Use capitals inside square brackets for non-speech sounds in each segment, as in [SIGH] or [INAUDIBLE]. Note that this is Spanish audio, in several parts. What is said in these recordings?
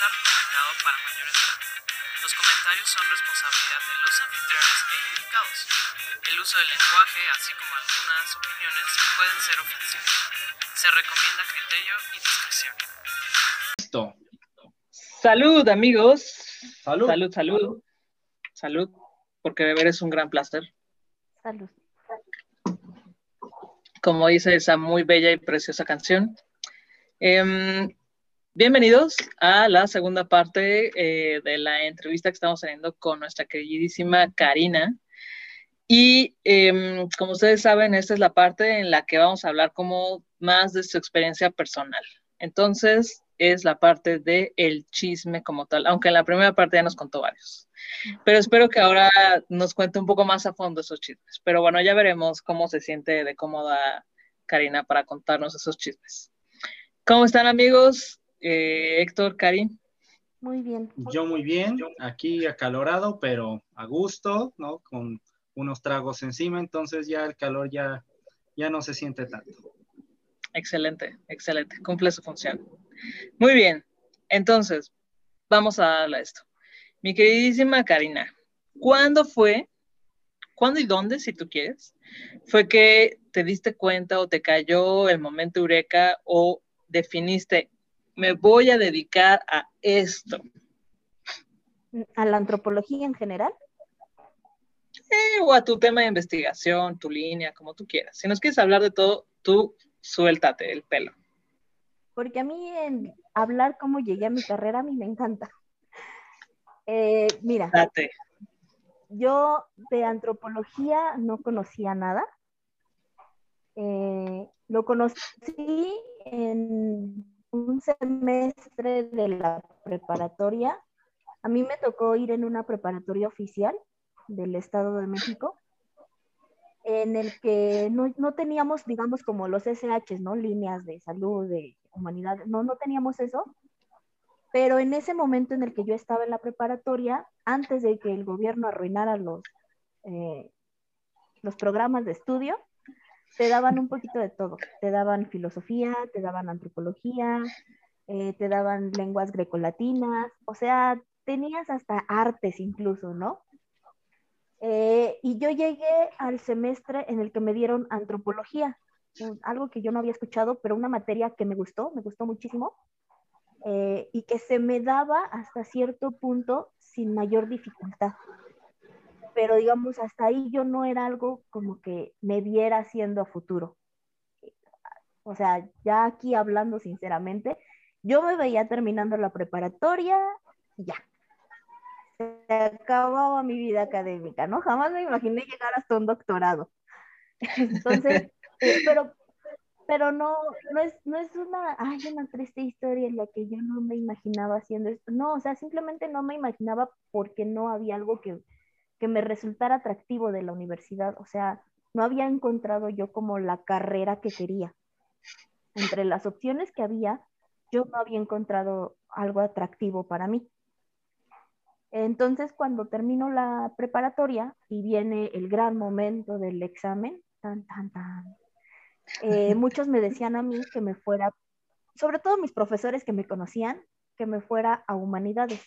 está recomendado para mayores de edad. Los comentarios son responsabilidad de los anfitriones e indicados. El uso del lenguaje, así como algunas opiniones, pueden ser ofensivos. Se recomienda criterio y discreción. Listo. Salud, amigos. Salud. Salud, salud. Salud, porque beber es un gran placer. Salud. Como dice esa muy bella y preciosa canción. Em, bienvenidos a la segunda parte eh, de la entrevista que estamos teniendo con nuestra queridísima Karina. Y em, como ustedes saben, esta es la parte en la que vamos a hablar como más de su experiencia personal. Entonces, es la parte de el chisme como tal, aunque en la primera parte ya nos contó varios. Pero espero que ahora nos cuente un poco más a fondo esos chismes. Pero bueno, ya veremos cómo se siente de cómoda Karina para contarnos esos chismes. ¿Cómo están amigos? Eh, Héctor, Karin. Muy bien. Yo muy bien, aquí acalorado, pero a gusto, ¿no? Con unos tragos encima, entonces ya el calor ya, ya no se siente tanto. Excelente, excelente. Cumple su función. Muy bien. Entonces, vamos a darle a esto. Mi queridísima Karina, ¿cuándo fue, cuándo y dónde, si tú quieres, fue que te diste cuenta o te cayó el momento eureka o definiste, me voy a dedicar a esto? ¿A la antropología en general? Eh, o a tu tema de investigación, tu línea, como tú quieras. Si nos quieres hablar de todo, tú suéltate el pelo. Porque a mí en hablar cómo llegué a mi carrera, a mí me encanta. Eh, mira, Date. yo de antropología no conocía nada. Eh, lo conocí en un semestre de la preparatoria. A mí me tocó ir en una preparatoria oficial del Estado de México, en el que no, no teníamos, digamos, como los SH, ¿no? Líneas de salud, de humanidad, no, no teníamos eso. Pero en ese momento en el que yo estaba en la preparatoria, antes de que el gobierno arruinara los, eh, los programas de estudio, te daban un poquito de todo. Te daban filosofía, te daban antropología, eh, te daban lenguas grecolatinas, o sea, tenías hasta artes incluso, ¿no? Eh, y yo llegué al semestre en el que me dieron antropología, algo que yo no había escuchado, pero una materia que me gustó, me gustó muchísimo, eh, y que se me daba hasta cierto punto sin mayor dificultad. Pero digamos, hasta ahí yo no era algo como que me viera haciendo a futuro. O sea, ya aquí hablando sinceramente, yo me veía terminando la preparatoria y ya. Se acababa mi vida académica, ¿no? Jamás me imaginé llegar hasta un doctorado. [LAUGHS] Entonces, [LAUGHS] pero, pero no, no es, no es una, ay, una triste historia en la que yo no me imaginaba haciendo esto. No, o sea, simplemente no me imaginaba porque no había algo que, que me resultara atractivo de la universidad. O sea, no había encontrado yo como la carrera que quería. Entre las opciones que había, yo no había encontrado algo atractivo para mí. Entonces, cuando termino la preparatoria y viene el gran momento del examen, tan, tan, tan, eh, muchos me decían a mí que me fuera, sobre todo mis profesores que me conocían, que me fuera a humanidades,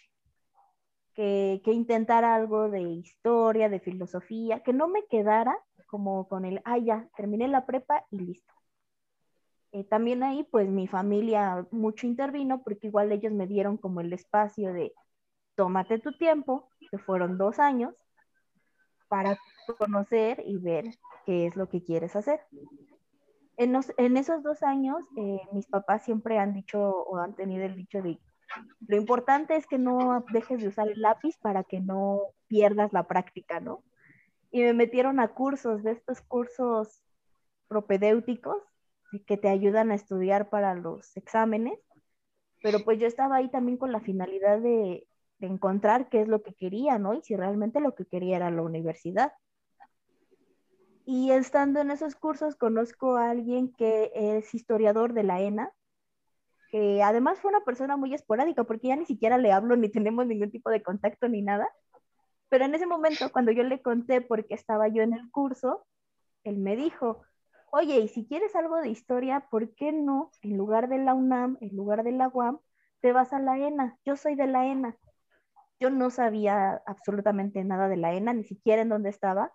que, que intentara algo de historia, de filosofía, que no me quedara como con el, ah, ya, terminé la prepa y listo. Eh, también ahí, pues mi familia mucho intervino porque igual ellos me dieron como el espacio de, tómate tu tiempo, que fueron dos años, para conocer y ver qué es lo que quieres hacer. En esos dos años, eh, mis papás siempre han dicho o han tenido el dicho de, lo importante es que no dejes de usar el lápiz para que no pierdas la práctica, ¿no? Y me metieron a cursos, de estos cursos propedéuticos que te ayudan a estudiar para los exámenes, pero pues yo estaba ahí también con la finalidad de, encontrar qué es lo que quería, ¿no? Y si realmente lo que quería era la universidad. Y estando en esos cursos conozco a alguien que es historiador de la ENA, que además fue una persona muy esporádica porque ya ni siquiera le hablo ni tenemos ningún tipo de contacto ni nada. Pero en ese momento, cuando yo le conté por qué estaba yo en el curso, él me dijo, oye, y si quieres algo de historia, ¿por qué no, en lugar de la UNAM, en lugar de la UAM, te vas a la ENA, yo soy de la ENA. Yo no sabía absolutamente nada de la ENA, ni siquiera en dónde estaba.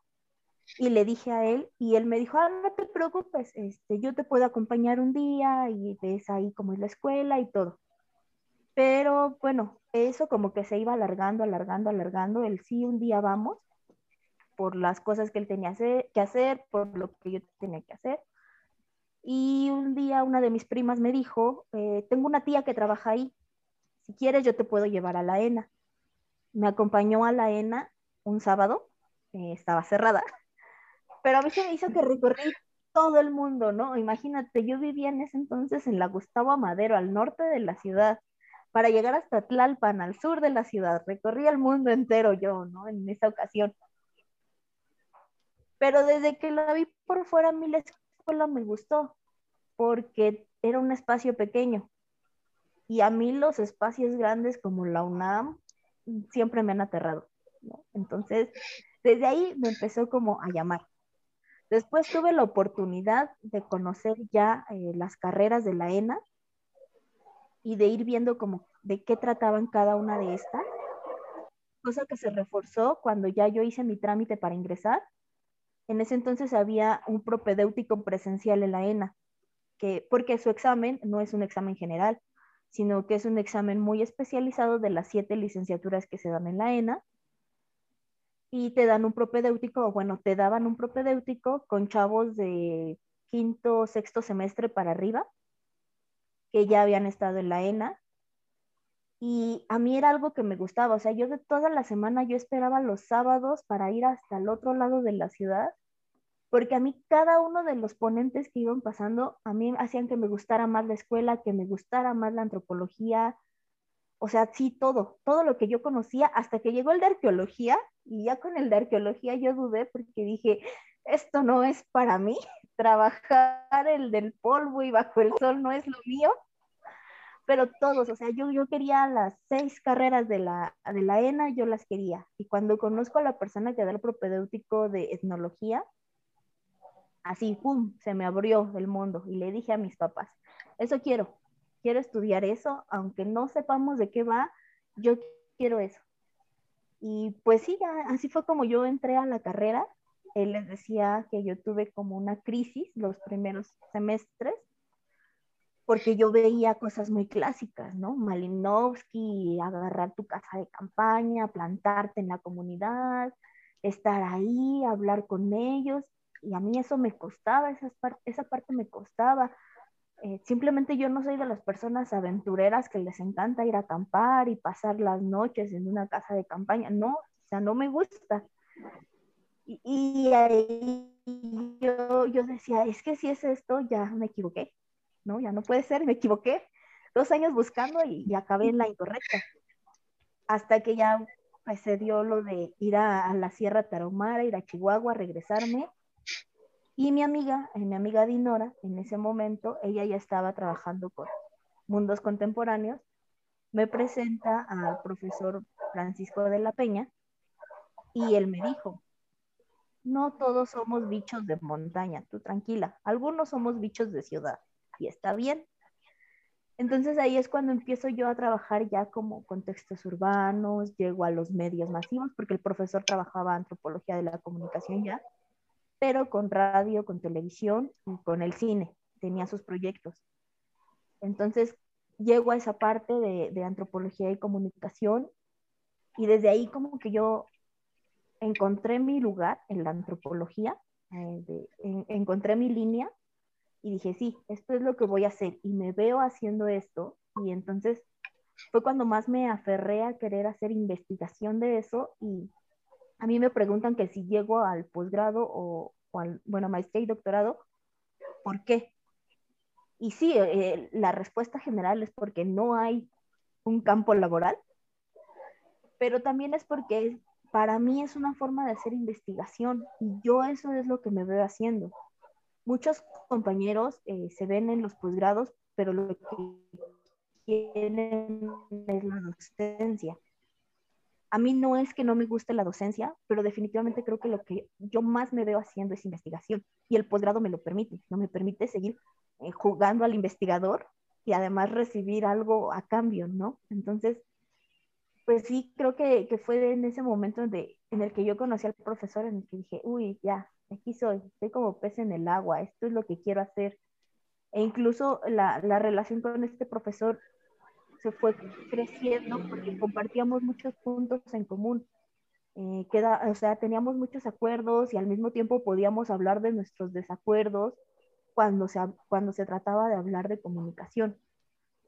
Y le dije a él, y él me dijo, ah, no te preocupes, este, yo te puedo acompañar un día y ves ahí cómo es la escuela y todo. Pero bueno, eso como que se iba alargando, alargando, alargando. El sí, un día vamos, por las cosas que él tenía que hacer, por lo que yo tenía que hacer. Y un día una de mis primas me dijo, eh, tengo una tía que trabaja ahí, si quieres yo te puedo llevar a la ENA. Me acompañó a la ENA un sábado, eh, estaba cerrada, pero a mí se me hizo que recorrí todo el mundo, ¿no? Imagínate, yo vivía en ese entonces en la Gustavo Amadero, al norte de la ciudad, para llegar hasta Tlalpan, al sur de la ciudad. Recorrí el mundo entero yo, ¿no? En esa ocasión. Pero desde que la vi por fuera, a mí la escuela me gustó, porque era un espacio pequeño. Y a mí los espacios grandes como la UNAM siempre me han aterrado. Entonces, desde ahí me empezó como a llamar. Después tuve la oportunidad de conocer ya eh, las carreras de la ENA y de ir viendo como de qué trataban cada una de estas, cosa que se reforzó cuando ya yo hice mi trámite para ingresar. En ese entonces había un propedéutico presencial en la ENA, que, porque su examen no es un examen general, sino que es un examen muy especializado de las siete licenciaturas que se dan en la ENA. Y te dan un propedéutico, o bueno, te daban un propedéutico con chavos de quinto, sexto semestre para arriba, que ya habían estado en la ENA. Y a mí era algo que me gustaba, o sea, yo de toda la semana yo esperaba los sábados para ir hasta el otro lado de la ciudad porque a mí cada uno de los ponentes que iban pasando, a mí hacían que me gustara más la escuela, que me gustara más la antropología, o sea, sí, todo, todo lo que yo conocía, hasta que llegó el de arqueología, y ya con el de arqueología yo dudé porque dije, esto no es para mí, [LAUGHS] trabajar el del polvo y bajo el sol no es lo mío, pero todos, o sea, yo, yo quería las seis carreras de la, de la ENA, yo las quería, y cuando conozco a la persona que da el propedéutico de etnología, así, ¡pum!, se me abrió el mundo y le dije a mis papás, eso quiero, quiero estudiar eso, aunque no sepamos de qué va, yo quiero eso. Y pues sí, así fue como yo entré a la carrera. Él les decía que yo tuve como una crisis los primeros semestres, porque yo veía cosas muy clásicas, ¿no? Malinowski, agarrar tu casa de campaña, plantarte en la comunidad, estar ahí, hablar con ellos, y a mí eso me costaba, esa, esa parte me costaba. Eh, simplemente yo no soy de las personas aventureras que les encanta ir a acampar y pasar las noches en una casa de campaña. No, o sea, no me gusta. Y, y ahí yo, yo decía, es que si es esto, ya me equivoqué, ¿no? Ya no puede ser, me equivoqué. Dos años buscando y, y acabé en la incorrecta. Hasta que ya pues, se dio lo de ir a, la Sierra Tarahumara, ir a Chihuahua, regresarme y mi amiga, eh, mi amiga Dinora, en ese momento, ella ya estaba trabajando con mundos contemporáneos, me presenta al profesor Francisco de la Peña y él me dijo, no todos somos bichos de montaña, tú tranquila, algunos somos bichos de ciudad y está bien. Entonces ahí es cuando empiezo yo a trabajar ya como contextos urbanos, llego a los medios masivos, porque el profesor trabajaba antropología de la comunicación ya, pero con radio, con televisión y con el cine. Tenía sus proyectos. Entonces, llego a esa parte de, antropología y comunicación y desde ahí como que yo encontré mi lugar en la antropología, eh, encontré mi línea y dije, sí, esto es lo que voy a hacer y me veo haciendo esto y entonces fue cuando más me aferré a querer hacer investigación de eso y a mí me preguntan que si llego al posgrado o, al, bueno, maestría y doctorado, ¿por qué? Y sí, eh, la respuesta general es porque no hay un campo laboral, pero también es porque para mí es una forma de hacer investigación y yo eso es lo que me veo haciendo. Muchos compañeros eh, se ven en los posgrados, pero lo que quieren es la docencia a mí no es que no me guste la docencia, pero definitivamente creo que lo que yo más me veo haciendo es investigación y el posgrado me lo permite, no me permite seguir eh, jugando al investigador y además recibir algo a cambio, ¿no? Entonces, pues sí, creo que, fue en ese momento en el que yo conocí al profesor, en el que dije, uy, ya, aquí soy, estoy como pez en el agua, esto es lo que quiero hacer. E incluso la relación con este profesor se fue creciendo porque compartíamos muchos puntos en común. Eh, queda, o sea, teníamos muchos acuerdos y al mismo tiempo podíamos hablar de nuestros desacuerdos cuando se, cuando se trataba de hablar de comunicación.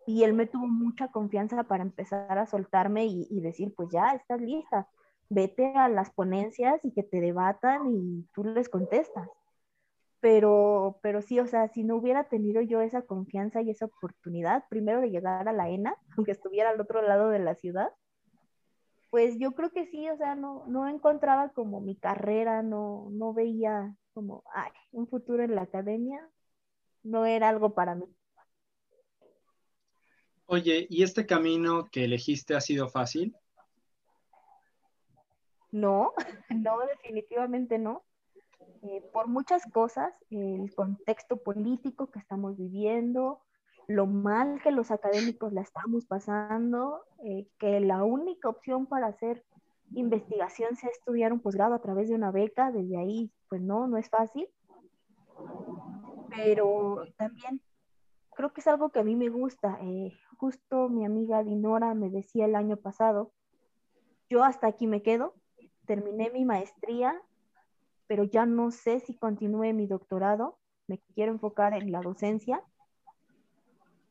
Y él me tuvo mucha confianza para empezar a soltarme y, y decir, pues ya, estás lista, vete a las ponencias y que te debatan y tú les contestas. Pero, pero sí, o sea, si no hubiera tenido yo esa confianza y esa oportunidad, primero de llegar a la ENA, [LAUGHS] aunque estuviera al otro lado de la ciudad, pues yo creo que sí, o sea, no, no encontraba como mi carrera, no, no veía como, ay, un futuro en la academia, no era algo para mí. Oye, ¿y este camino que elegiste ha sido fácil? No, [LAUGHS] no, definitivamente no. Eh, por muchas cosas, el contexto político que estamos viviendo, lo mal que los académicos la estamos pasando, eh, que la única opción para hacer investigación sea estudiar un posgrado a través de una beca, desde ahí, pues no, no es fácil. Pero también creo que es algo que a mí me gusta. Eh, justo mi amiga Dinora me decía el año pasado, yo hasta aquí me quedo, terminé mi maestría, pero ya no sé si continúe mi doctorado, me quiero enfocar en la docencia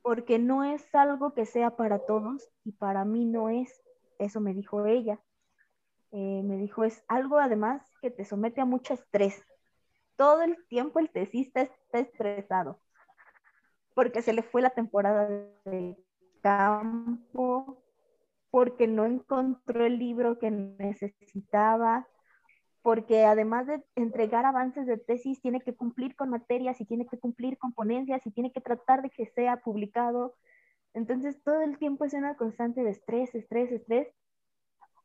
porque no es algo que sea para todos y para mí no es, eso me dijo ella. Eh, me dijo, es algo además que te somete a mucho estrés. Todo el tiempo el tesista está estresado, porque se le fue la temporada de campo, porque no encontró el libro que necesitaba, porque además de entregar avances de tesis, tiene que cumplir con materias y tiene que cumplir con ponencias y tiene que tratar de que sea publicado. Entonces, todo el tiempo es una constante de estrés, estrés, estrés.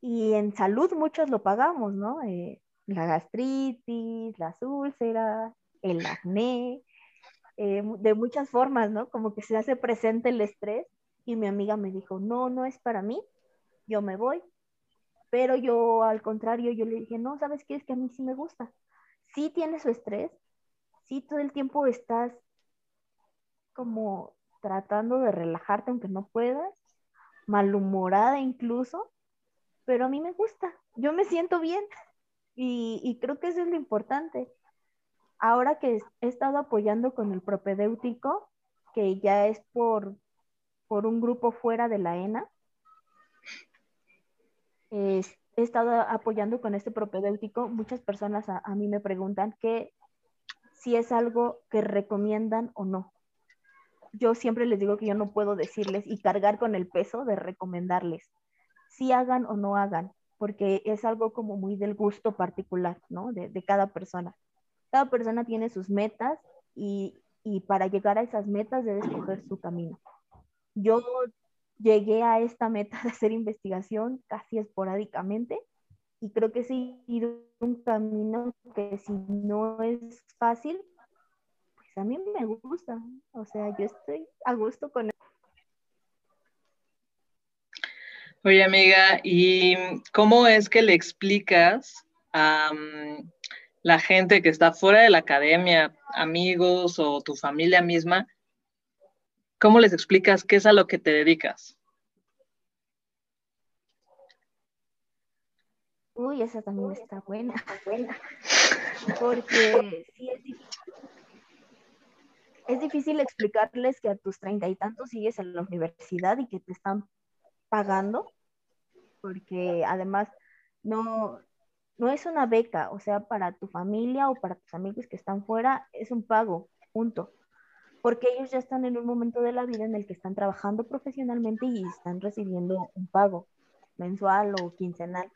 Y en salud muchos lo pagamos, ¿no? Eh, la gastritis, las úlceras, el acné, eh, de muchas formas, ¿no? Como que se hace presente el estrés. Y mi amiga me dijo, no, no es para mí, yo me voy, pero yo, al contrario, yo le dije, no, ¿sabes qué? Es que a mí sí me gusta. Sí tiene su estrés, sí todo el tiempo estás como tratando de relajarte aunque no puedas, malhumorada incluso, pero a mí me gusta, yo me siento bien [LAUGHS] y, y creo que eso es lo importante. Ahora que he estado apoyando con el propedéutico, que ya es por, por un grupo fuera de la ENA, he estado apoyando con este propedéutico, muchas personas a, mí me preguntan que si es algo que recomiendan o no. Yo siempre les digo que yo no puedo decirles y cargar con el peso de recomendarles si hagan o no hagan, porque es algo como muy del gusto particular, ¿no? De, de cada persona. Cada persona tiene sus metas y, y para llegar a esas metas debe escoger su camino. Yo llegué a esta meta de hacer investigación casi esporádicamente y creo que sí un camino que si no es fácil, pues a mí me gusta, o sea, yo estoy a gusto con eso. Oye, amiga, ¿y cómo es que le explicas a mm, la gente que está fuera de la academia, amigos o tu familia misma, ¿Cómo les explicas qué es a lo que te dedicas? Uy, esa también está buena, buena. Porque sí es difícil. Es difícil explicarles que a tus treinta y tantos sigues en la universidad y que te están pagando, porque además no, no es una beca, o sea, para tu familia o para tus amigos que están fuera, es un pago, punto porque ellos ya están en un momento de la vida en el que están trabajando profesionalmente y están recibiendo un pago mensual o quincenal.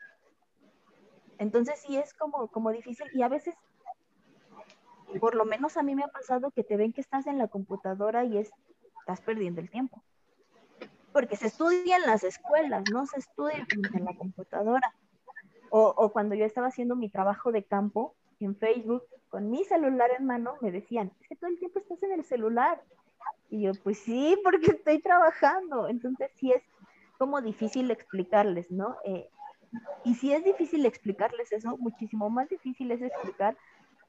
Entonces sí es como, como difícil y a veces, por lo menos a mí me ha pasado que te ven que estás en la computadora y es, estás perdiendo el tiempo. Porque se estudia en las escuelas, no se estudia en la computadora. O, o cuando yo estaba haciendo mi trabajo de campo en Facebook, con mi celular en mano, me decían, es que todo el tiempo estás en el celular Y yo, pues sí, [LAUGHS] porque estoy trabajando. Entonces sí es como difícil explicarles, ¿no? Eh, y si es difícil explicarles eso, muchísimo más difícil es explicar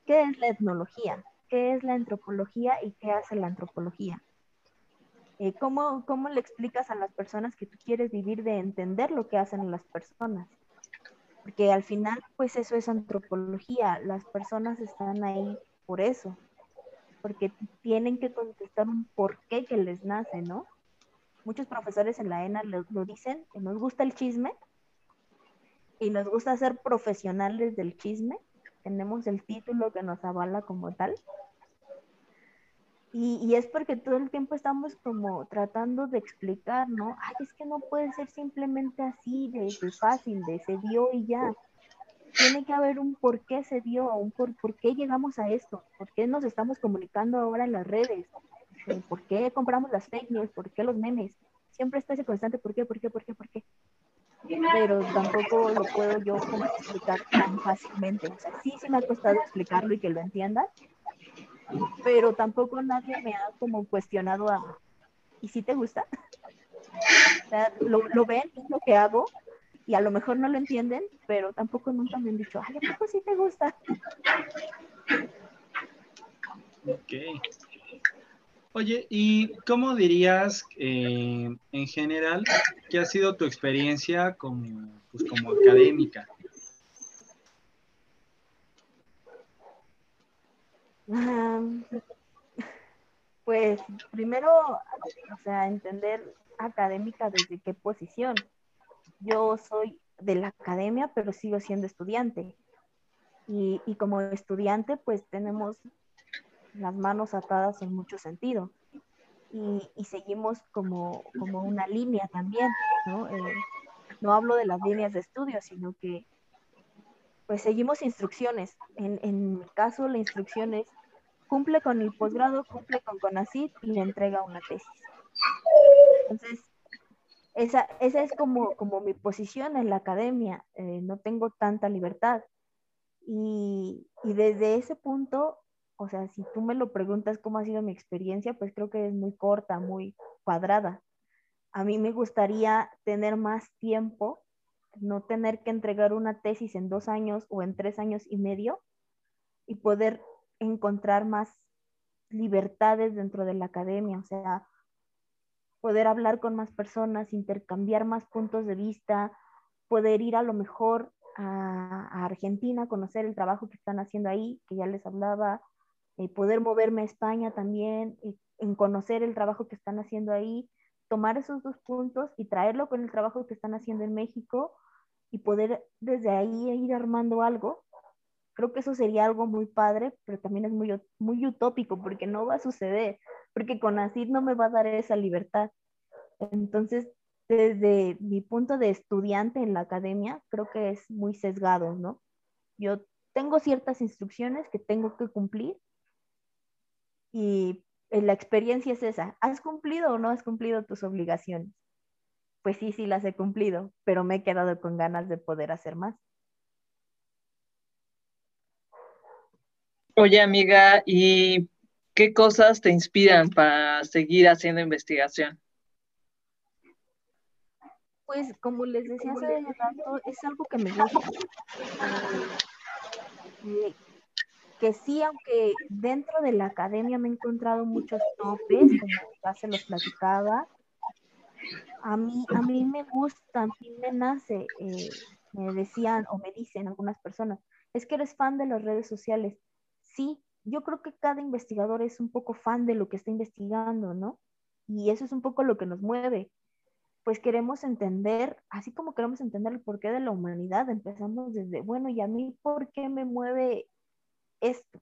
qué es la etnología, qué es la antropología y qué hace la antropología. Eh, ¿cómo, ¿Cómo le explicas a las personas que tú quieres vivir de entender lo que hacen las personas? Porque al final, pues eso es antropología, las personas están ahí por eso, porque tienen que contestar un porqué que les nace, ¿no? Muchos profesores en la ENA lo, lo dicen, que nos gusta el chisme y nos gusta ser profesionales del chisme, tenemos el título que nos avala como tal. Y, y, es porque todo el tiempo estamos como tratando de explicar, ¿no? Ay, es que no puede ser simplemente así, de, de fácil, de se dio y ya. Tiene que haber un por qué se dio, un por, por qué llegamos a esto, por qué nos estamos comunicando ahora en las redes, eh, por qué compramos las fake news, por qué los memes. Siempre está ese constante por qué, por qué, por qué, por qué pero tampoco lo puedo yo como explicar tan fácilmente. O sea, sí, sí me ha costado explicarlo y que lo entiendan, pero tampoco nadie me ha como cuestionado a, ¿y si te gusta? Lo, lo ven, es lo que hago, y a lo mejor no lo entienden, pero tampoco nunca me han dicho, ay, ¿a poco sí te gusta? Ok. Oye, ¿y cómo dirías eh, en general que ha sido tu experiencia como, pues, como académica? Pues primero, o sea, entender académica desde qué posición. Yo soy de la academia, pero sigo siendo estudiante. Y, y como estudiante, pues tenemos las manos atadas en mucho sentido. Y, y seguimos como, como, una línea también, ¿no? Eh, no hablo de las líneas de estudio, sino que pues seguimos instrucciones. En, en mi caso, la instrucción es cumple con el posgrado, cumple con CONACYT y le entrega una tesis. Entonces, esa, esa es como, como mi posición en la academia. Eh, no tengo tanta libertad. Y, y desde ese punto o sea, si tú me lo preguntas cómo ha sido mi experiencia, pues creo que es muy corta, muy cuadrada. A mí me gustaría tener más tiempo, no tener que entregar una tesis en dos años o en tres años y medio y poder encontrar más libertades dentro de la academia, o sea, poder hablar con más personas, intercambiar más puntos de vista, poder ir a lo mejor a, a Argentina, conocer el trabajo que están haciendo ahí, que ya les hablaba, eh, poder moverme a España también, en conocer el trabajo que están haciendo ahí, tomar esos dos puntos y traerlo con el trabajo que están haciendo en México y poder desde ahí ir armando algo. Creo que eso sería algo muy padre, pero también es muy, muy utópico porque no va a suceder, porque con ACID no me va a dar esa libertad. Entonces, desde mi punto de estudiante en la academia, creo que es muy sesgado, ¿no? Yo tengo ciertas instrucciones que tengo que cumplir y eh, la experiencia es esa. ¿Has cumplido o no has cumplido tus obligaciones? Pues sí, sí las he cumplido, pero me he quedado con ganas de poder hacer más. Oye, amiga, ¿y qué cosas te inspiran para seguir haciendo investigación? Pues como les decía hace rato, es algo que me gusta. Eh, que sí, aunque dentro de la academia me he encontrado muchos topes, como ya se los platicaba, a mí, a mí me gusta, a mí me nace, eh, me decían o me dicen algunas personas, es que eres fan de las redes sociales. Sí, yo creo que cada investigador es un poco fan de lo que está investigando, ¿no? Y eso es un poco lo que nos mueve. Pues queremos entender, así como queremos entender el porqué de la humanidad, empezamos desde, bueno, ¿y a mí por qué me mueve esto?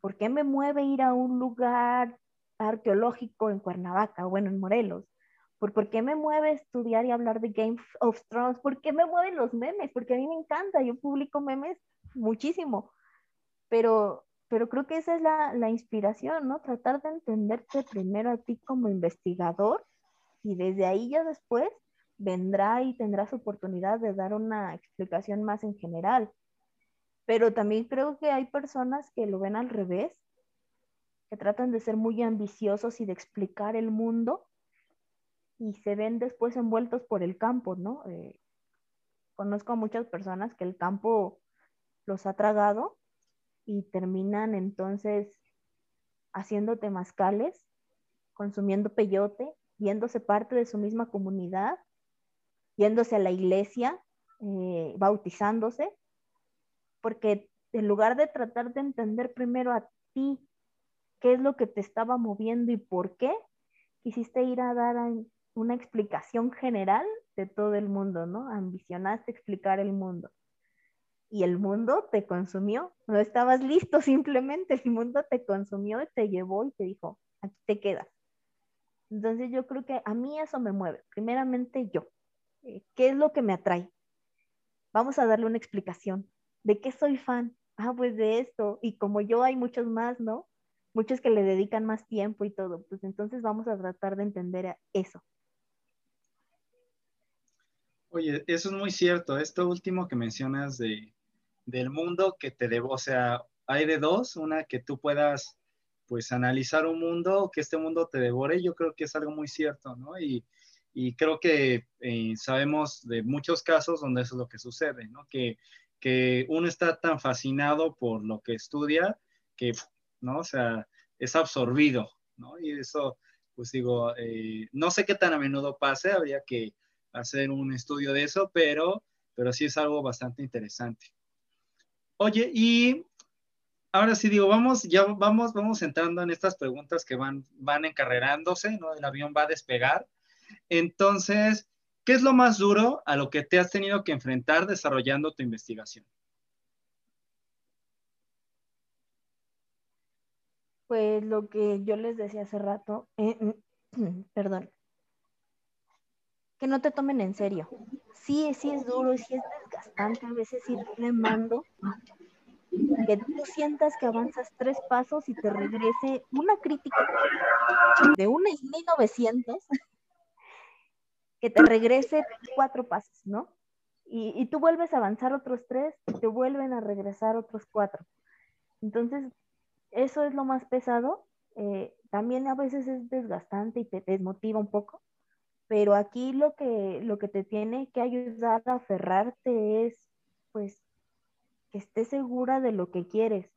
¿Por qué me mueve ir a un lugar arqueológico en Cuernavaca, bueno, en Morelos? ¿Por, ¿Por qué me mueve estudiar y hablar de Game of Thrones? ¿Por qué me mueven los memes? Porque a mí me encanta, yo publico memes muchísimo, pero, pero creo que esa es la, la inspiración, ¿no? Tratar de entenderte primero a ti como investigador y desde ahí ya después vendrá y tendrás oportunidad de dar una explicación más en general pero también creo que hay personas que lo ven al revés que tratan de ser muy ambiciosos y de explicar el mundo y se ven después envueltos por el campo, ¿no? Eh, conozco a muchas personas que el campo los ha tragado y terminan entonces haciendo temazcales, consumiendo peyote, viéndose parte de su misma comunidad, yéndose a la iglesia, eh, bautizándose, porque en lugar de tratar de entender primero a ti qué es lo que te estaba moviendo y por qué, quisiste ir a dar una explicación general de todo el mundo, ¿no? Ambicionaste explicar el mundo. Y el mundo te consumió, no estabas listo [LAUGHS] simplemente, el mundo te consumió y te llevó y te dijo, aquí te quedas. Entonces yo creo que a mí eso me mueve. Primeramente yo, eh, ¿qué es lo que me atrae? Vamos a darle una explicación. ¿De qué soy fan? Ah, pues de esto. Y como yo hay muchos más, ¿no? Muchos que le dedican más tiempo y todo. Pues entonces vamos a tratar de entender eso. Oye, eso es muy cierto. Esto último que mencionas de, del mundo que te debo, o sea, hay de dos, una que tú puedas pues analizar un mundo, que este mundo te devore, yo creo que es algo muy cierto, ¿no? Y, y creo que eh, sabemos de muchos casos donde eso es lo que sucede, ¿no? Que, que uno está tan fascinado por lo que estudia que, ¿no? O sea, es absorbido, ¿no? Y eso, pues digo, eh, no sé qué tan a menudo pase, habría que hacer un estudio de eso, pero, pero sí es algo bastante interesante. Oye, y ahora sí digo, vamos, ya vamos, vamos entrando en estas preguntas que van, van encarrerándose, ¿no? El avión va a despegar. Entonces, ¿qué es lo más duro a lo que te has tenido que enfrentar desarrollando tu investigación? Pues lo que yo les decía hace rato, eh, [CLEARS THROAT] perdón, que no te tomen en serio. Sí, sí es duro, sí es desgastante a veces ir remando, que tú sientas que avanzas tres pasos y te regrese una crítica de un 1900, que te regrese cuatro pasos, ¿no? Y, y, tú vuelves a avanzar otros tres y te vuelven a regresar otros cuatro. Entonces, eso es lo más pesado. Eh, también a veces es desgastante y te desmotiva un poco, pero aquí lo que, lo que te tiene que ayudar a aferrarte es, pues, que estés segura de lo que quieres,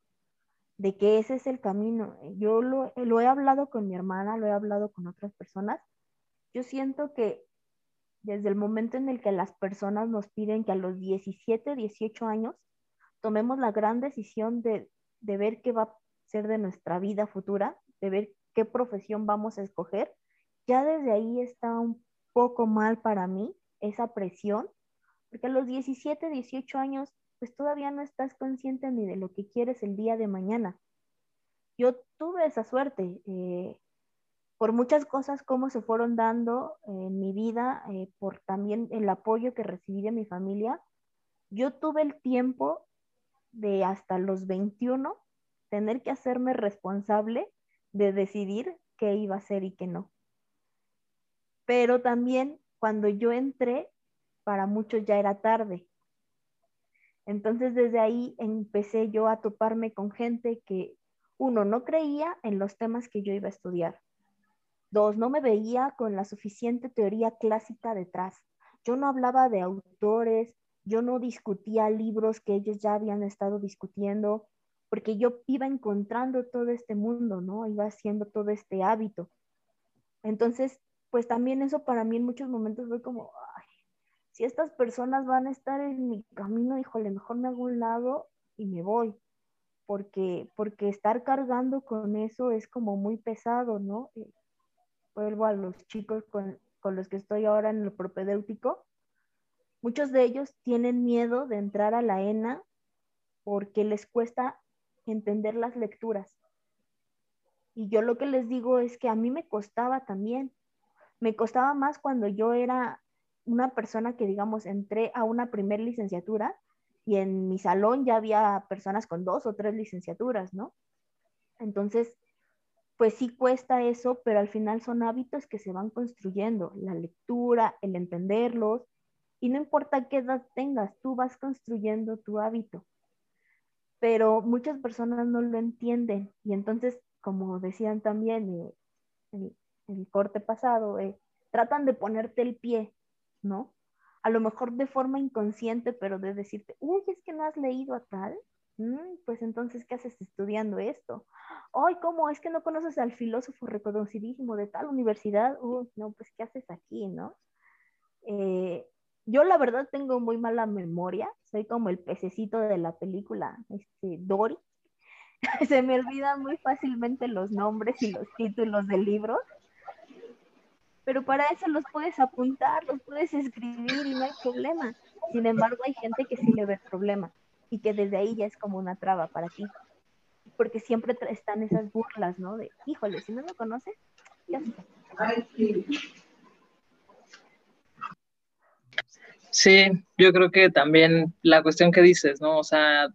de que ese es el camino. Yo lo, lo he hablado con mi hermana, lo he hablado con otras personas. Yo siento que desde el momento en el que las personas nos piden que a los 17, 18 años tomemos la gran decisión de, de ver qué va a ser de nuestra vida futura, de ver qué profesión vamos a escoger, ya desde ahí está un poco mal para mí esa presión, porque a los 17, 18 años, pues todavía no estás consciente ni de lo que quieres el día de mañana. Yo tuve esa suerte, eh, por muchas cosas como se fueron dando en mi vida, eh, por también el apoyo que recibí de mi familia, yo tuve el tiempo de hasta los 21 tener que hacerme responsable de decidir qué iba a hacer y qué no. Pero también cuando yo entré, para muchos ya era tarde. Entonces desde ahí empecé yo a toparme con gente que, uno, no creía en los temas que yo iba a estudiar. Dos, no me veía con la suficiente teoría clásica detrás. Yo no hablaba de autores, yo no discutía libros que ellos ya habían estado discutiendo, porque yo iba encontrando todo este mundo, ¿no? Iba haciendo todo este hábito. Entonces, pues también eso para mí en muchos momentos fue como, ay, si estas personas van a estar en mi camino, híjole, mejor me hago un lado y me voy, porque, porque estar cargando con eso es como muy pesado, ¿no? Eh, vuelvo a los chicos con, con los que estoy ahora en el propedéutico, muchos de ellos tienen miedo de entrar a la ENA porque les cuesta entender las lecturas. Y yo lo que les digo es que a mí me costaba también. Me costaba más cuando yo era una persona que, digamos, entré a una primer licenciatura y en mi salón ya había personas con dos o tres licenciaturas, ¿no? Entonces, pues sí cuesta eso, pero al final son hábitos que se van construyendo, la lectura, el entenderlos, y no importa qué edad tengas, tú vas construyendo tu hábito pero muchas personas no lo entienden y entonces como decían también eh, en el corte pasado, eh, tratan de ponerte el pie, ¿no? A lo mejor de forma inconsciente, pero de decirte, uy, es que no has leído a tal, mm, pues entonces, ¿qué haces estudiando esto? Ay, ¿cómo? Es que no conoces al filósofo reconocidísimo de tal universidad, uy, no, pues, ¿qué haces aquí, no? Eh, yo la verdad tengo muy mala memoria, soy como el pececito de la película este, Dory. [LAUGHS] Se me olvidan muy fácilmente los nombres y los títulos del libro, pero para eso los puedes apuntar, los puedes escribir y no hay problema. Sin embargo, hay gente que sí le ve el problema y que desde ahí ya es como una traba para ti. Porque siempre están esas burlas, ¿no? De, híjole, si no lo conoces, ya. Sí, yo creo que también la cuestión que dices, ¿no? O sea,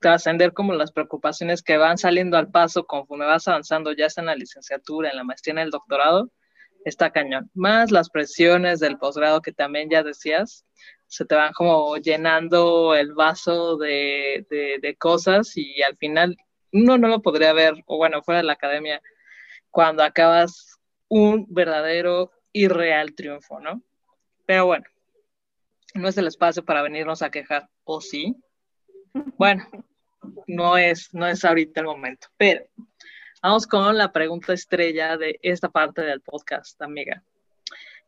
trascender como las preocupaciones que van saliendo al paso conforme vas avanzando, ya sea en la licenciatura, en la maestría, en el doctorado, está cañón. Más las presiones del posgrado que también ya decías, se te van como llenando el vaso de, de, cosas y al final uno no lo podría ver, o bueno, fuera de la academia, cuando acabas un verdadero y real triunfo, ¿no? Pero bueno, no es el espacio para venirnos a quejar, ¿o sí? [LAUGHS] Bueno, no es, no es ahorita el momento, pero Vamos con la pregunta estrella de esta parte del podcast, amiga.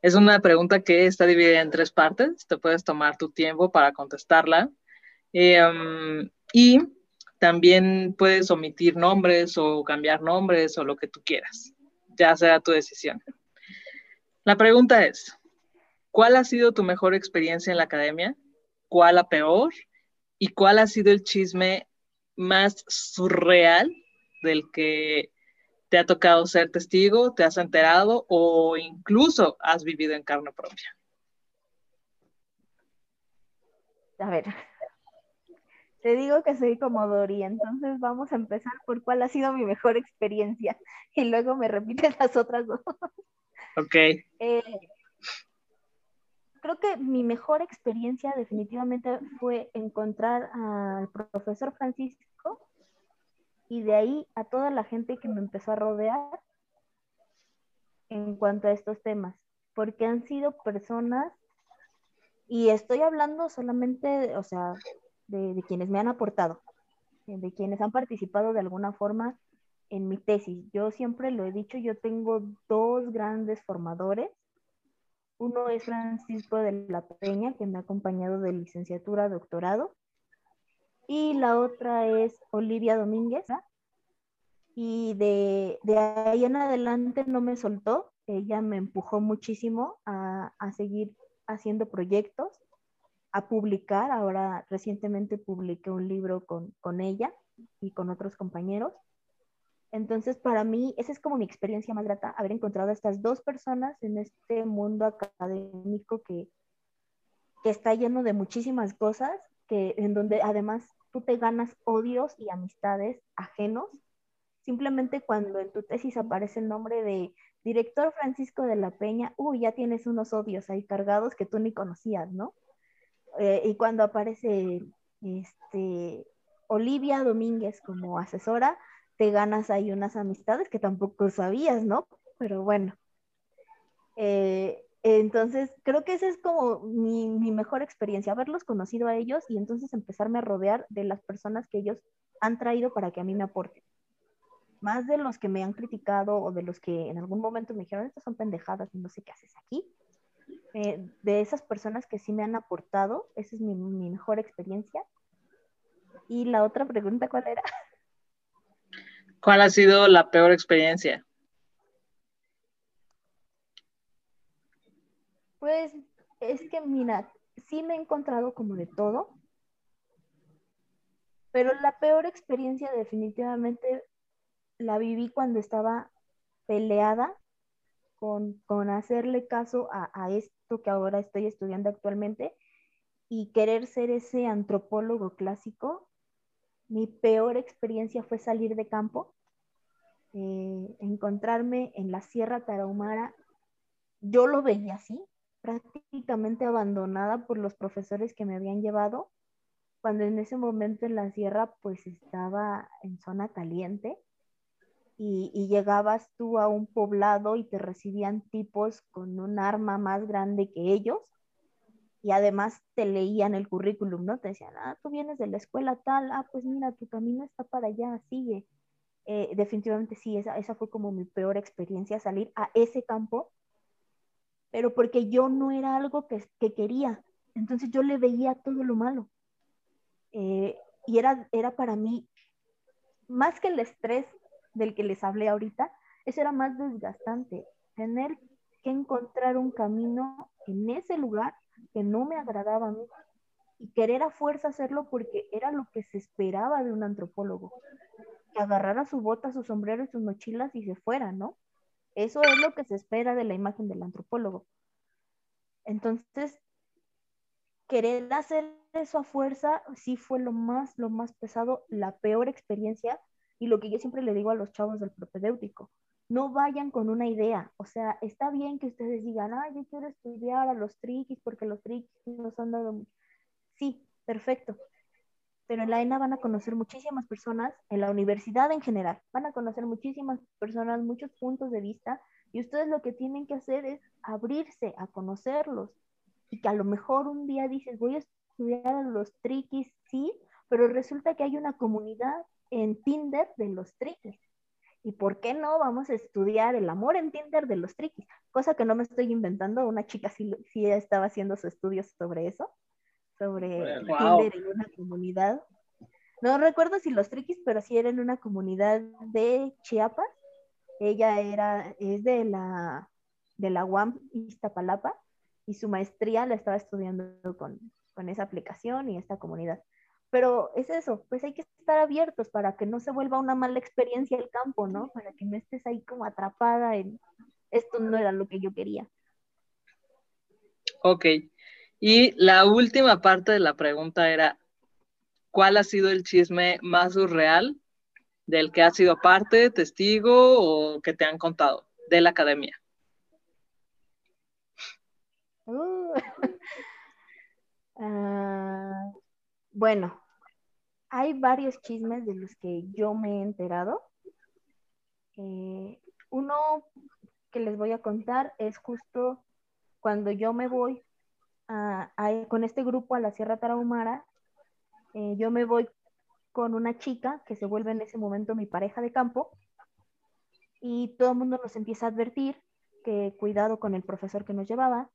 Es una pregunta que está dividida en tres partes. Te puedes tomar tu tiempo para contestarla. Em, y también puedes omitir nombres o cambiar nombres o lo que tú quieras. Ya sea tu decisión. La pregunta es, ¿cuál ha sido tu mejor experiencia en la academia? ¿Cuál la peor? ¿Y cuál ha sido el chisme más surreal del que te ha tocado ser testigo, te has enterado o incluso has vivido en carne propia? A ver, te digo que soy como Dori, entonces vamos a empezar por cuál ha sido mi mejor experiencia y luego me repites las otras dos. Ok. Eh, creo que mi mejor experiencia definitivamente fue encontrar al profesor Francisco y de ahí a toda la gente que me empezó a rodear en cuanto a estos temas, porque han sido personas, y estoy hablando solamente, o sea, de, quienes me han aportado, de quienes han participado de alguna forma en mi tesis. Yo siempre lo he dicho, yo tengo dos grandes formadores. Uno es Francisco de la Peña, que me ha acompañado de licenciatura doctorado, y la otra es Olivia Domínguez. Y de, ahí en adelante no me soltó, ella me empujó muchísimo a, seguir haciendo proyectos, a publicar. Ahora recientemente publiqué un libro con, con ella y con otros compañeros. Entonces, para mí, esa es como mi experiencia más grata, haber encontrado a estas dos personas en este mundo académico que, que está lleno de muchísimas cosas, que, en donde además tú te ganas odios y amistades ajenos, simplemente cuando en tu tesis aparece el nombre de director Francisco de la Peña, uy, ya tienes unos odios ahí cargados que tú ni conocías, ¿no? Eh, y cuando aparece este, Olivia Domínguez como asesora, te ganas ahí unas amistades que tampoco sabías, ¿no? Pero bueno. Eh, entonces, creo que esa es como mi, mejor experiencia, haberlos conocido a ellos y entonces empezarme a rodear de las personas que ellos han traído para que a mí me aporten. Más de los que me han criticado o de los que en algún momento me dijeron, estas son pendejadas y no sé qué haces aquí. Eh, de esas personas que sí me han aportado, esa es mi, mi mejor experiencia. Y la otra pregunta, ¿cuál era? ¿Cuál ha sido la peor experiencia? Pues es que, mira, sí me he encontrado como de todo, pero la peor experiencia definitivamente la viví cuando estaba peleada con, hacerle caso a, a, esto que ahora estoy estudiando actualmente y querer ser ese antropólogo clásico. Mi peor experiencia fue salir de campo, eh, encontrarme en la Sierra Tarahumara. Yo lo veía así, prácticamente abandonada por los profesores que me habían llevado, cuando en ese momento en la sierra pues estaba en zona caliente y, llegabas tú a un poblado y te recibían tipos con un arma más grande que ellos y además te leían el currículum, ¿no? Te decían, ah, tú vienes de la escuela tal, ah, pues mira, tu camino está para allá, sigue. Eh, definitivamente sí, esa, esa fue como mi peor experiencia, salir a ese campo, pero porque yo no era algo que, que quería, entonces yo le veía todo lo malo. Eh, y era, era para mí, más que el estrés del que les hablé ahorita, eso era más desgastante, tener que encontrar un camino en ese lugar que no me agradaba a mí y querer a fuerza hacerlo porque era lo que se esperaba de un antropólogo, que agarrara su bota, su sombrero y sus mochilas y se fuera, ¿no? Eso es lo que se espera de la imagen del antropólogo. Entonces, querer hacer eso a fuerza sí fue lo más, lo más pesado, la peor experiencia y lo que yo siempre le digo a los chavos del propedéutico no vayan con una idea. O sea, está bien que ustedes digan, ah, yo quiero estudiar a los triquis porque los triquis nos han dado. Sí, perfecto. Pero en la ENA van a conocer muchísimas personas, en la universidad en general, van a conocer muchísimas personas, muchos puntos de vista, y ustedes lo que tienen que hacer es abrirse a conocerlos. Y que a lo mejor un día dices, voy a estudiar los triquis, sí, pero resulta que hay una comunidad en Tinder de los triquis ¿Y por qué no vamos a estudiar el amor en Tinder de los triquis? Cosa que no me estoy inventando, una chica sí, sí estaba haciendo sus estudios sobre eso, sobre Tinder en una comunidad. No recuerdo si los triquis, pero sí era en una comunidad de Chiapas. Ella era, es de la, de la UAM Iztapalapa y su maestría la estaba estudiando con, con esa aplicación y esta comunidad. Pero es eso, pues hay que estar abiertos para que no se vuelva una mala experiencia el campo, ¿no? Para que no estés ahí como atrapada en esto no era lo que yo quería. Ok. Y la última parte de la pregunta era, ¿cuál ha sido el chisme más surreal del que has sido parte, testigo o que te han contado de la academia? [LAUGHS] Ah, bueno, hay varios chismes de los que yo me he enterado. Eh, uno que les voy a contar es justo cuando yo me voy con este grupo a la Sierra Tarahumara, eh, yo me voy con una chica que se vuelve en ese momento mi pareja de campo y todo el mundo nos empieza a advertir que cuidado con el profesor que nos llevaba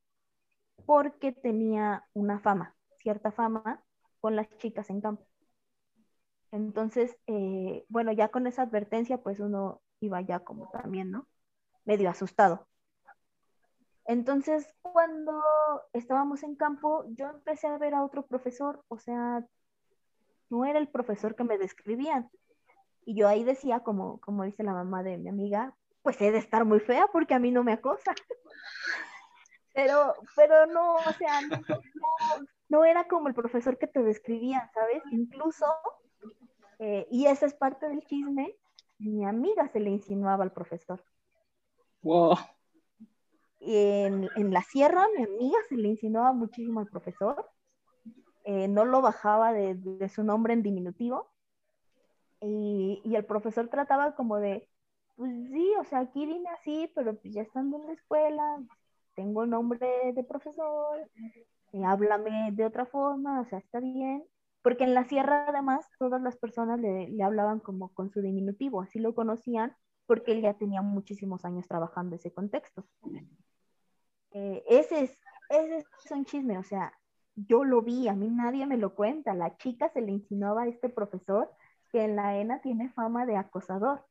porque tenía una fama, cierta fama con las chicas en campo. Entonces, eh, bueno, ya con esa advertencia, pues uno iba ya como también, ¿no? Medio asustado. Entonces, cuando estábamos en campo, yo empecé a ver a otro profesor, o sea, no era el profesor que me describían. Y yo ahí decía, como, como dice la mamá de mi amiga, pues he de estar muy fea porque a mí no me acosa. [LAUGHS] pero, pero no, o sea, no, era como el profesor que te describían, ¿sabes? Incluso eh, y esa es parte del chisme. Mi amiga se le insinuaba al profesor. Wow. En, la sierra, mi amiga se le insinuaba muchísimo al profesor. Eh, no lo bajaba de, su nombre en diminutivo. Y, el profesor trataba como de, pues sí, o sea, aquí vine así, pero pues ya estando en la escuela, tengo nombre de profesor, eh, háblame de otra forma, o sea, está bien porque en la sierra además todas las personas le, hablaban como con su diminutivo, así lo conocían porque él ya tenía muchísimos años trabajando ese contexto. Eh, ese, es, ese es un chisme, o sea, yo lo vi, a mí nadie me lo cuenta, la chica se le insinuaba a este profesor que en la ENA tiene fama de acosador.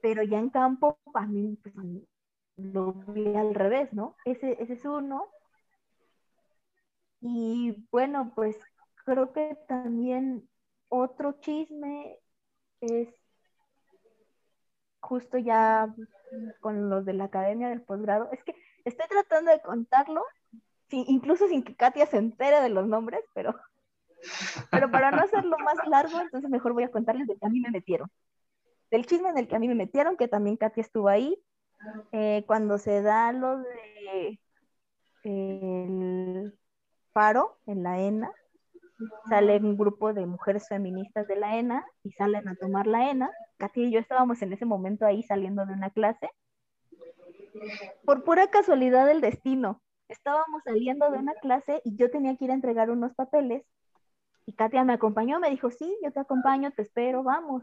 Pero ya en campo, a mí pues, lo vi al revés, ¿no? Ese, ese es uno. Y bueno, pues creo que también otro chisme es justo ya con los de la academia del posgrado. Es que estoy tratando de contarlo, incluso sin que Katia se entere de los nombres, pero, pero para no hacerlo más largo, entonces mejor voy a contarles de que a mí me metieron. Del chisme en el que a mí me metieron, que también Katia estuvo ahí, eh, cuando se da lo de el paro en la ENA, sale un grupo de mujeres feministas de la ENA y salen a tomar la ENA. Katy y yo estábamos en ese momento ahí saliendo de una clase. Por pura casualidad del destino, estábamos saliendo de una clase y yo tenía que ir a entregar unos papeles y Katia me acompañó, me dijo, sí, yo te acompaño, te espero, vamos.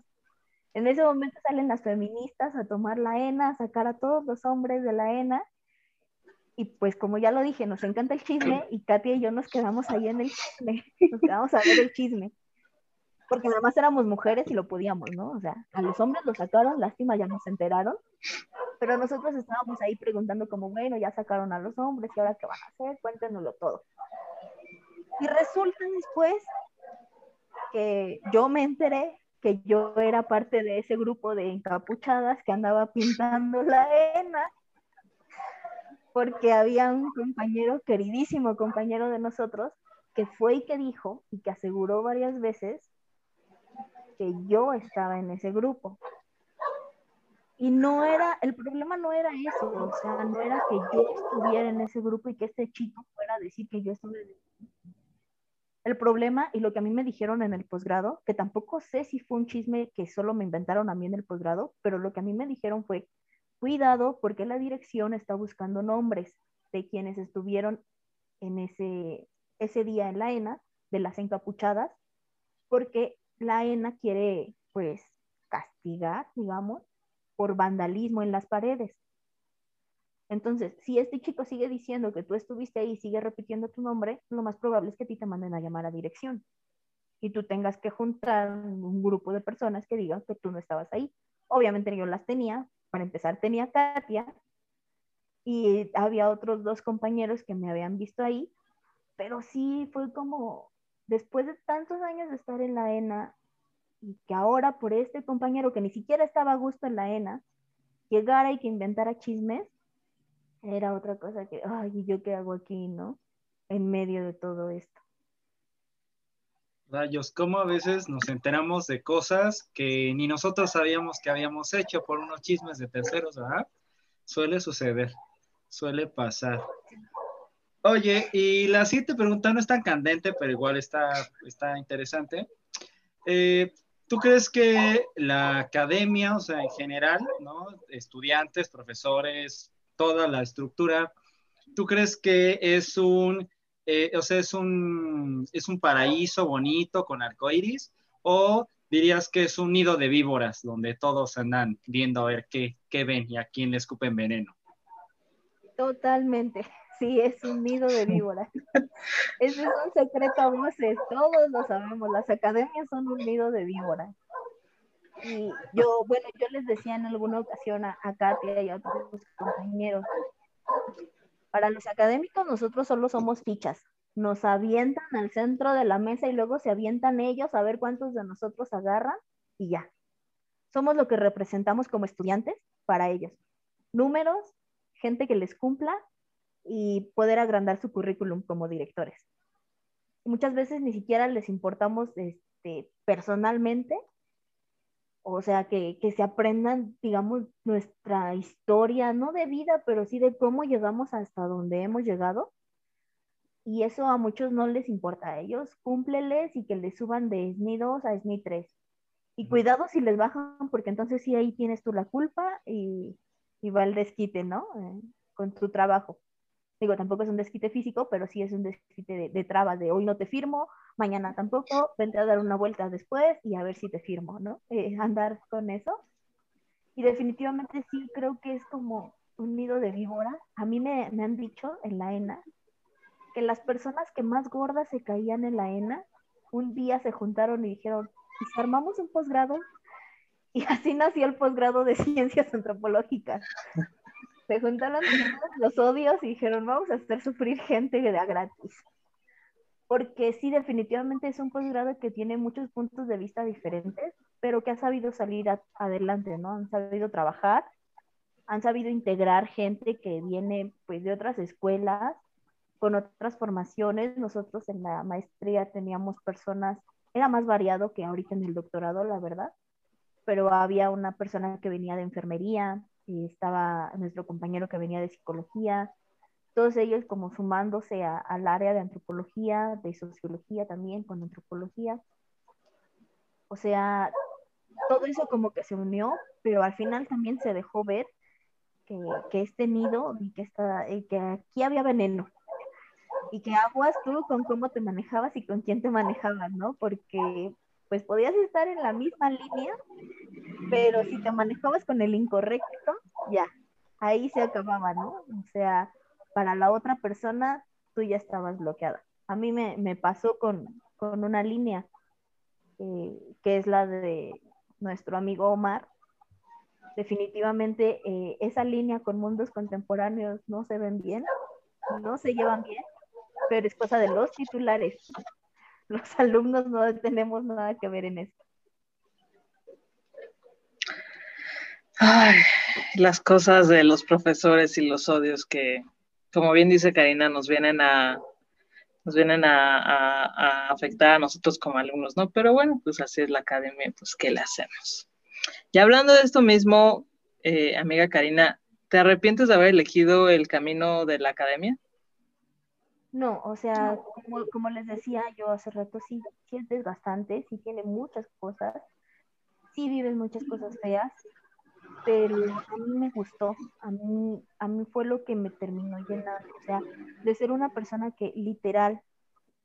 En ese momento salen las feministas a tomar la ENA, a sacar a todos los hombres de la ENA y pues como ya lo dije, nos encanta el chisme y Katia y yo nos quedamos ahí en el chisme, [LAUGHS] nos quedamos a ver el chisme. Porque además éramos mujeres y lo podíamos, ¿no? O sea, a los hombres lo sacaron, lástima, ya nos enteraron, pero nosotros estábamos ahí preguntando como, bueno, ya sacaron a los hombres, ¿y ahora qué van a hacer? Cuéntenoslo todo. Y resulta después que yo me enteré que yo era parte de ese grupo de encapuchadas que andaba pintando la ENA porque había un compañero, queridísimo compañero de nosotros, que fue y que dijo y que aseguró varias veces que yo estaba en ese grupo. Y no era, el problema no era eso, o sea, no era que yo estuviera en ese grupo y que este chico fuera a decir que yo estaba en el problema y lo que a mí me dijeron en el posgrado, que tampoco sé si fue un chisme que solo me inventaron a mí en el posgrado, pero lo que a mí me dijeron fue, Cuidado porque la dirección está buscando nombres de quienes estuvieron en ese, ese día en la ENA, de las encapuchadas, porque la ENA quiere, pues, castigar, digamos, por vandalismo en las paredes. Entonces, si este chico sigue diciendo que tú estuviste ahí y sigue repitiendo tu nombre, lo más probable es que a ti te manden a llamar a dirección y tú tengas que juntar un grupo de personas que digan que tú no estabas ahí. Obviamente yo las tenía, para empezar tenía Katia y había otros dos compañeros que me habían visto ahí, pero sí fue como, después de tantos años de estar en la ENA y que ahora por este compañero que ni siquiera estaba a gusto en la ENA, llegara y que inventara chismes, era otra cosa que, ay, ¿y yo qué hago aquí, no? En medio de todo esto. Rayos, cómo a veces nos enteramos de cosas que ni nosotros sabíamos que habíamos hecho por unos chismes de terceros, ¿verdad? Suele suceder, suele pasar. Oye, y la siguiente pregunta no es tan candente, pero igual está, está interesante. Eh, ¿Tú crees que la academia, o sea, en general. Estudiantes, profesores, toda la estructura, ¿tú crees que es un eh, o sea, es un, es un paraíso bonito con arcoíris, o dirías que es un nido de víboras donde todos andan viendo a ver qué, qué ven y a quién le escupen veneno. Totalmente, [LAUGHS] sí, es un nido de víboras. [LAUGHS] Ese es un secreto a voces, todos lo sabemos, las academias son un nido de víboras. Y yo, bueno, yo les decía en alguna ocasión a, a Katia y a otros compañeros, para los académicos nosotros solo somos fichas. Nos avientan al centro de la mesa y luego se avientan ellos a ver cuántos de nosotros agarran y ya. Somos lo que representamos como estudiantes para ellos. Números, gente que les cumpla y poder agrandar su currículum como directores. Muchas veces ni siquiera les importamos este, personalmente, o sea, que, se aprendan, digamos, nuestra historia, no de vida, pero sí de cómo llegamos hasta donde hemos llegado. Y eso a muchos no les importa. A ellos cúmpleles y que les suban de SNI 2 a SNI 3. Y cuidado si les bajan, porque entonces sí ahí tienes tú la culpa y, y va el desquite, ¿no? Eh, con tu trabajo. Digo, tampoco es un desquite físico, pero sí es un desquite de, de trabas, de hoy no te firmo, mañana tampoco, vente a dar una vuelta después y a ver si te firmo, ¿no? Eh, andar con eso. Y definitivamente sí creo que es como un nido de víbora. A mí me, me han dicho en la ENA que las personas que más gordas se caían en la ENA, un día se juntaron y dijeron, ¿y si armamos un posgrado? Y así nació el posgrado de [LAUGHS] ciencias antropológicas se juntaron los odios y dijeron, vamos a hacer sufrir gente de gratis. Porque sí, definitivamente es un posgrado que tiene muchos puntos de vista diferentes, pero que ha sabido salir adelante, ¿no? Han sabido trabajar, han sabido integrar gente que viene pues de otras escuelas, con otras formaciones. Nosotros en la maestría teníamos personas, era más variado que ahorita en el doctorado, la verdad, pero había una persona que venía de enfermería, estaba nuestro compañero que venía de psicología. todos ellos como sumándose al área de antropología, de sociología también, con antropología. O sea, todo eso como que se unió, pero al final también se dejó ver que, que este nido y que, está, y que aquí había veneno. Y que aguas tú con cómo te manejabas y con quién te manejabas, ¿no? Porque pues podías estar en la misma línea, pero si te manejabas con el incorrecto, ya, ahí se acababa, ¿no? O sea, para la otra persona, tú ya estabas bloqueada. A mí me, me pasó con, con, una línea, eh, que es la de nuestro amigo Omar. Definitivamente eh, esa línea con mundos contemporáneos no se ven bien, no se llevan bien, pero es cosa de los titulares. [LAUGHS] Los alumnos no tenemos nada que ver en eso. Ay, las cosas de los profesores y los odios que, como bien dice Karina, nos vienen a nos vienen a, afectar a nosotros como alumnos, ¿no? Pero bueno, pues así es la academia, pues ¿qué le hacemos? Y hablando de esto mismo, eh, amiga Karina, ¿te arrepientes de haber elegido el camino de la academia? No, o sea, como, les decía yo hace rato, sí, sientes bastante, sí tiene muchas cosas, sí vives muchas cosas feas, pero a mí me gustó, a mí, a mí fue lo que me terminó llenando, o sea, de ser una persona que literal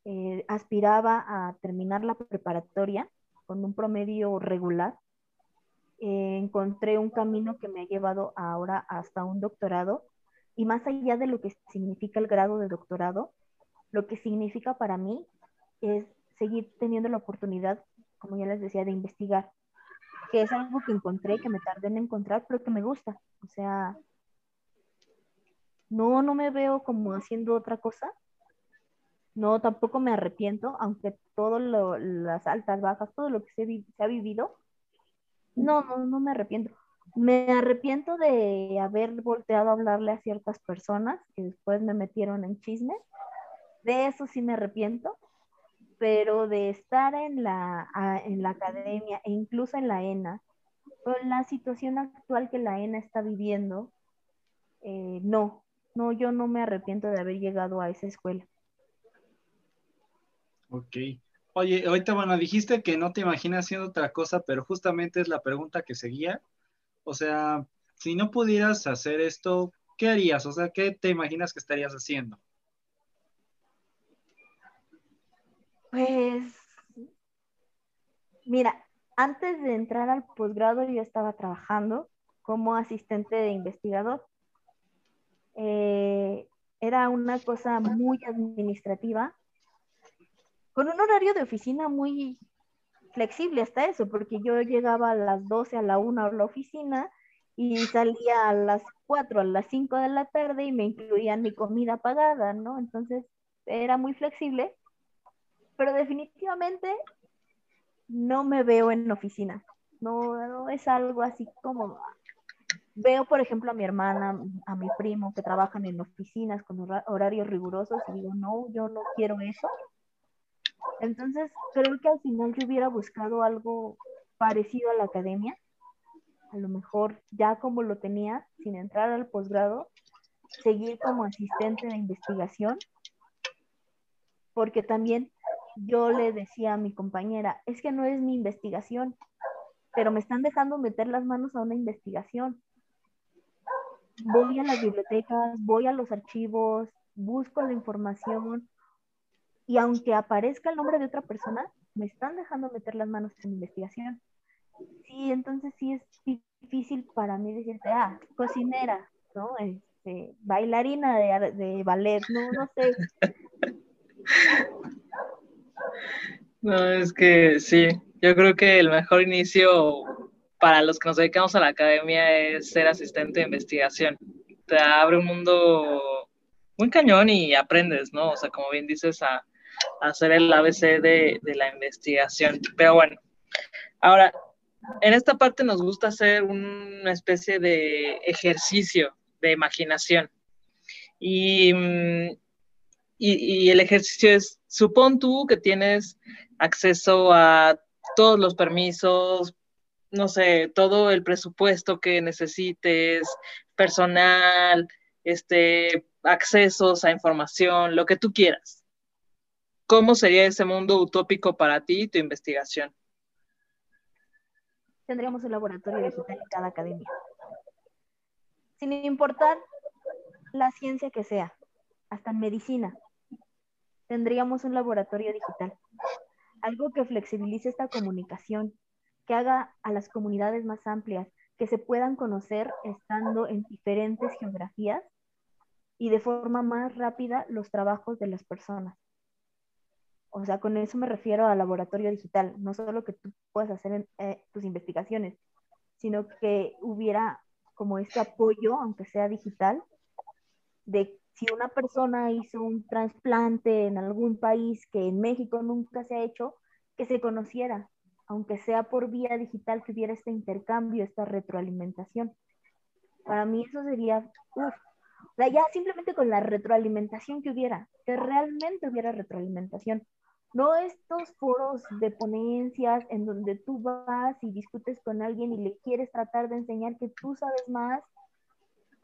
eh, aspiraba a terminar la preparatoria con un promedio regular, eh, encontré un camino que me ha llevado ahora hasta un doctorado y más allá de lo que significa el grado de doctorado, lo que significa para mí es seguir teniendo la oportunidad, como ya les decía, de investigar, que es algo que encontré, que me tardé en encontrar, pero que me gusta. O sea, no, no me veo como haciendo otra cosa. No, tampoco me arrepiento, aunque todas las altas, bajas, todo lo que se, se ha vivido, no, no, no me arrepiento. Me arrepiento de haber volteado a hablarle a ciertas personas que después me metieron en chisme. De eso sí me arrepiento, pero de estar en la, en la academia e incluso en la ENA, con la situación actual que la ENA está viviendo, eh, no, no, yo no me arrepiento de haber llegado a esa escuela. Ok. Oye, ahorita, bueno, dijiste que no te imaginas haciendo otra cosa, pero justamente es la pregunta que seguía. O sea, si no pudieras hacer esto, ¿qué harías? O sea, ¿qué te imaginas que estarías haciendo? Pues, mira, antes de entrar al posgrado yo estaba trabajando como asistente de investigador. Eh, era una cosa muy administrativa, con un horario de oficina muy flexible hasta eso, porque yo llegaba a las 12 a la 1 a la oficina y salía a las 4 a las 5 de la tarde y me incluían mi comida pagada, ¿no? Entonces era muy flexible, pero definitivamente no me veo en oficina. No, no es algo así como veo, por ejemplo, a mi hermana, a mi primo que trabajan en oficinas con horarios rigurosos y digo, no, yo no quiero eso. Entonces, creo que al final yo hubiera buscado algo parecido a la academia, a lo mejor ya como lo tenía, sin entrar al posgrado, seguir como asistente de investigación, porque también yo le decía a mi compañera, es que no es mi investigación, pero me están dejando meter las manos a una investigación. Voy a las bibliotecas, voy a los archivos, busco la información, y aunque aparezca el nombre de otra persona, me están dejando meter las manos en investigación. Sí, entonces sí es difícil para mí decirte, ah, cocinera, ¿no? Este, bailarina de, de ballet, no, no sé. [LAUGHS] No, es que sí, yo creo que el mejor inicio para los que nos dedicamos a la academia es ser asistente de investigación. Te abre un mundo muy cañón y aprendes, ¿no? O sea, como bien dices, a, hacer el ABC de, la investigación. Pero bueno, ahora, en esta parte nos gusta hacer una especie de ejercicio de imaginación. Y, mm, y, el ejercicio es, supón tú que tienes acceso a todos los permisos, no sé, todo el presupuesto que necesites, personal, este, accesos a información, lo que tú quieras. ¿Cómo sería ese mundo utópico para ti y tu investigación? Tendríamos un laboratorio digital en cada academia. Sin importar la ciencia que sea, hasta en medicina, tendríamos un laboratorio digital. Algo que flexibilice esta comunicación, que haga a las comunidades más amplias, que se puedan conocer estando en diferentes geografías y de forma más rápida los trabajos de las personas. O sea, con eso me refiero al laboratorio digital, no solo que tú puedas hacer eh, tus investigaciones, sino que hubiera como este apoyo, aunque sea digital, de si una persona hizo un trasplante en algún país que en México nunca se ha hecho, que se conociera, aunque sea por vía digital, que hubiera este intercambio, esta retroalimentación. Para mí eso sería, uff, o sea, ya simplemente con la retroalimentación que hubiera, que realmente hubiera retroalimentación. No estos foros de ponencias en donde tú vas y discutes con alguien y le quieres tratar de enseñar que tú sabes más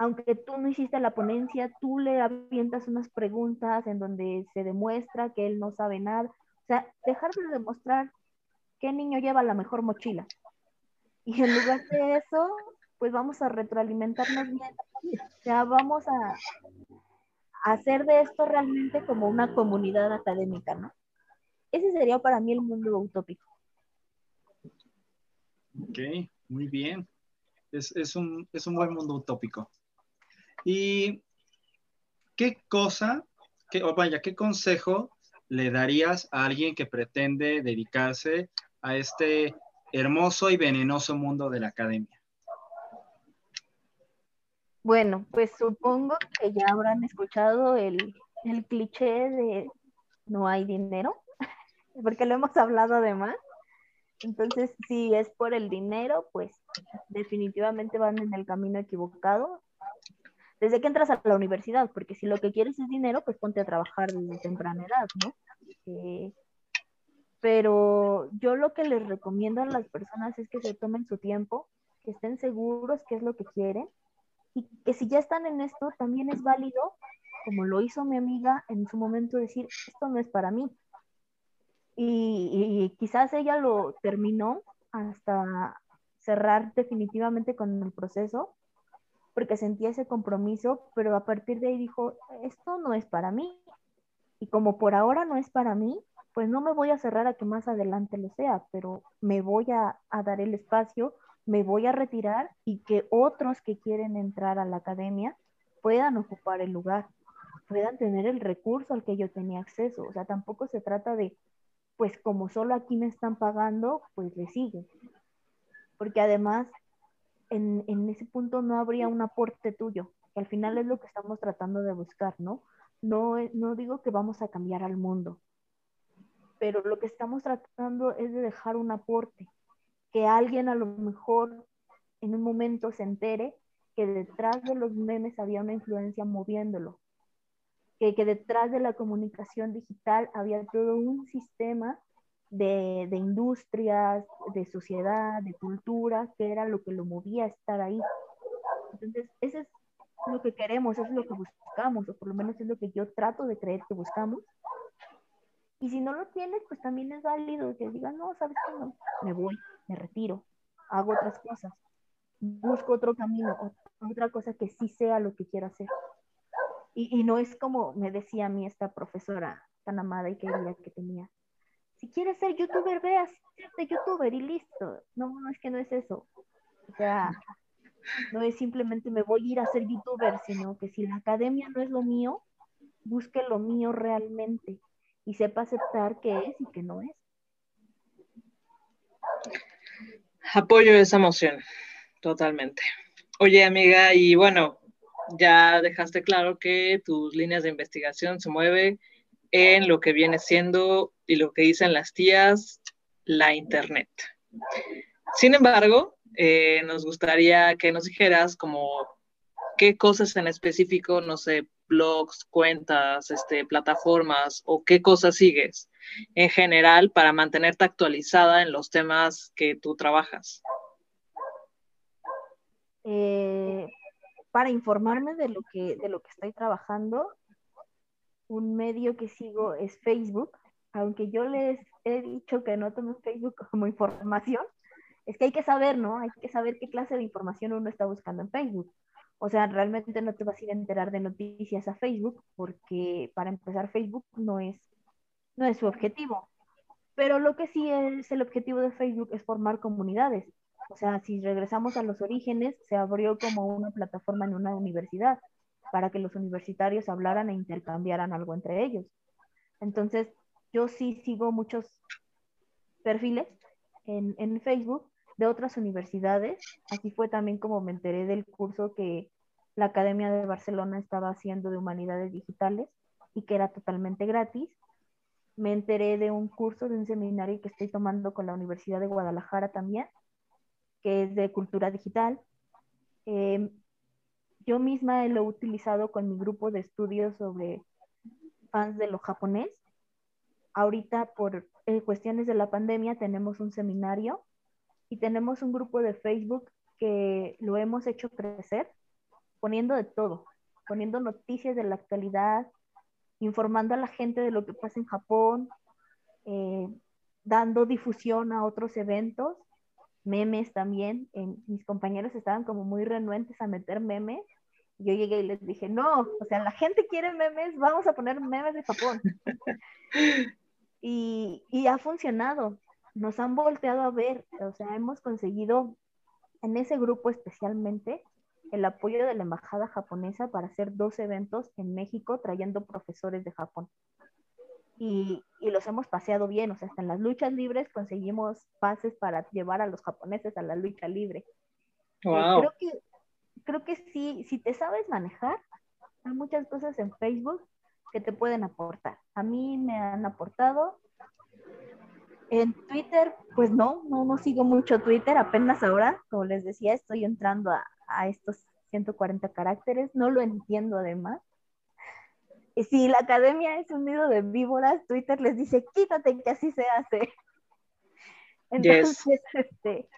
aunque tú no hiciste la ponencia, tú le avientas unas preguntas en donde se demuestra que él no sabe nada. O sea, dejar de demostrar qué niño lleva la mejor mochila. Y en lugar de eso, pues vamos a retroalimentarnos bien. O sea, vamos a, hacer de esto realmente como una comunidad académica, ¿no? Ese sería para mí el mundo utópico. Ok, muy bien. Es, es, un, es un buen mundo utópico. ¿Y qué cosa, o vaya, qué consejo le darías a alguien que pretende dedicarse a este hermoso y venenoso mundo de la academia? Bueno, pues supongo que ya habrán escuchado el, el cliché de no hay dinero, [LAUGHS] porque lo hemos hablado además. Entonces, si es por el dinero, pues definitivamente van en el camino equivocado desde que entras a la universidad, porque si lo que quieres es dinero, pues ponte a trabajar desde temprana edad, ¿no? Eh, pero yo lo que les recomiendo a las personas es que se tomen su tiempo, que estén seguros qué es lo que quieren y que si ya están en esto, también es válido, como lo hizo mi amiga en su momento, decir, esto no es para mí. y quizás ella lo terminó hasta cerrar definitivamente con el proceso, porque sentía ese compromiso, pero a partir de ahí dijo, esto no es para mí. Y como por ahora no es para mí, pues no me voy a cerrar a que más adelante lo sea, pero me voy a, dar el espacio, me voy a retirar y que otros que quieren entrar a la academia puedan ocupar el lugar, puedan tener el recurso al que yo tenía acceso. O sea, tampoco se trata de, pues como solo aquí me están pagando, pues le sigue. Porque además en, ese punto no habría un aporte tuyo, que al final es lo que estamos tratando de buscar, ¿no? No, no digo que vamos a cambiar al mundo, pero lo que estamos tratando es de dejar un aporte, que alguien a lo mejor en un momento se entere que detrás de los memes había una influencia moviéndolo, que, que detrás de la comunicación digital había todo un sistema de, industrias, de sociedad, de cultura, que era lo que lo movía a estar ahí. Entonces, eso es lo que queremos, eso es lo que buscamos, o por lo menos es lo que yo trato de creer que buscamos. Y si no lo tienes, pues también es válido que digan, no, sabes qué, no, me voy, me retiro, hago otras cosas, busco otro camino, otra cosa que sí sea lo que quiero hacer. Y, y no es como me decía a mí esta profesora tan amada y querida que tenía, si quieres ser youtuber, veas, ser youtuber y listo. No, no es que no es eso. O sea, no es simplemente me voy a ir a ser youtuber, sino que si la academia no es lo mío, busque lo mío realmente y sepa aceptar qué es y qué no es. Apoyo esa emoción, totalmente. Oye, amiga, y bueno, ya dejaste claro que tus líneas de investigación se mueven en lo que viene siendo y lo que dicen las tías, la Internet. Sin embargo, eh, nos gustaría que nos dijeras como qué cosas en específico, no sé, blogs, cuentas, este, plataformas o qué cosas sigues en general para mantenerte actualizada en los temas que tú trabajas. Eh, para informarme de lo que, de lo que estoy trabajando, un medio que sigo es Facebook, aunque yo les he dicho que no tomo Facebook como información, es que hay que saber, ¿no? Hay que saber qué clase de información uno está buscando en Facebook. O sea, realmente no te vas a ir a enterar de noticias a Facebook porque para empezar Facebook no es, no es su objetivo. Pero lo que sí es el objetivo de Facebook es formar comunidades. O sea, si regresamos a los orígenes, se abrió como una plataforma en una universidad para que los universitarios hablaran e intercambiaran algo entre ellos. Entonces, yo sí sigo muchos perfiles en, en Facebook de otras universidades. Así fue también como me enteré del curso que la Academia de Barcelona estaba haciendo de Humanidades Digitales y que era totalmente gratis. Me enteré de un curso, de un seminario que estoy tomando con la Universidad de Guadalajara también, que es de cultura digital. Em, yo misma lo he utilizado con mi grupo de estudios sobre fans de lo japonés. Ahorita por eh, cuestiones de la pandemia tenemos un seminario y tenemos un grupo de Facebook que lo hemos hecho crecer poniendo de todo, poniendo noticias de la actualidad, informando a la gente de lo que pasa en Japón, eh, dando difusión a otros eventos memes también. mis compañeros estaban como muy renuentes a meter memes. Yo llegué y les dije, no, o sea, la gente quiere memes, vamos a poner memes de Japón. [LAUGHS] y, y ha funcionado, nos han volteado a ver, o sea, hemos conseguido en ese grupo especialmente el apoyo de la embajada japonesa para hacer dos eventos en México trayendo profesores de Japón y, los hemos paseado bien, o sea, hasta en las luchas libres conseguimos pases para llevar a los japoneses a la lucha libre. Wow. creo que, creo que sí, si te sabes manejar, hay muchas cosas en Facebook que te pueden aportar. A mí me han aportado. En Twitter, pues no, no, no sigo mucho Twitter, apenas ahora, como les decía, estoy entrando a, a estos 140 caracteres, no lo entiendo además si la academia es un nido de víboras, Twitter les dice, quítate que así se hace. [LAUGHS] Entonces, este,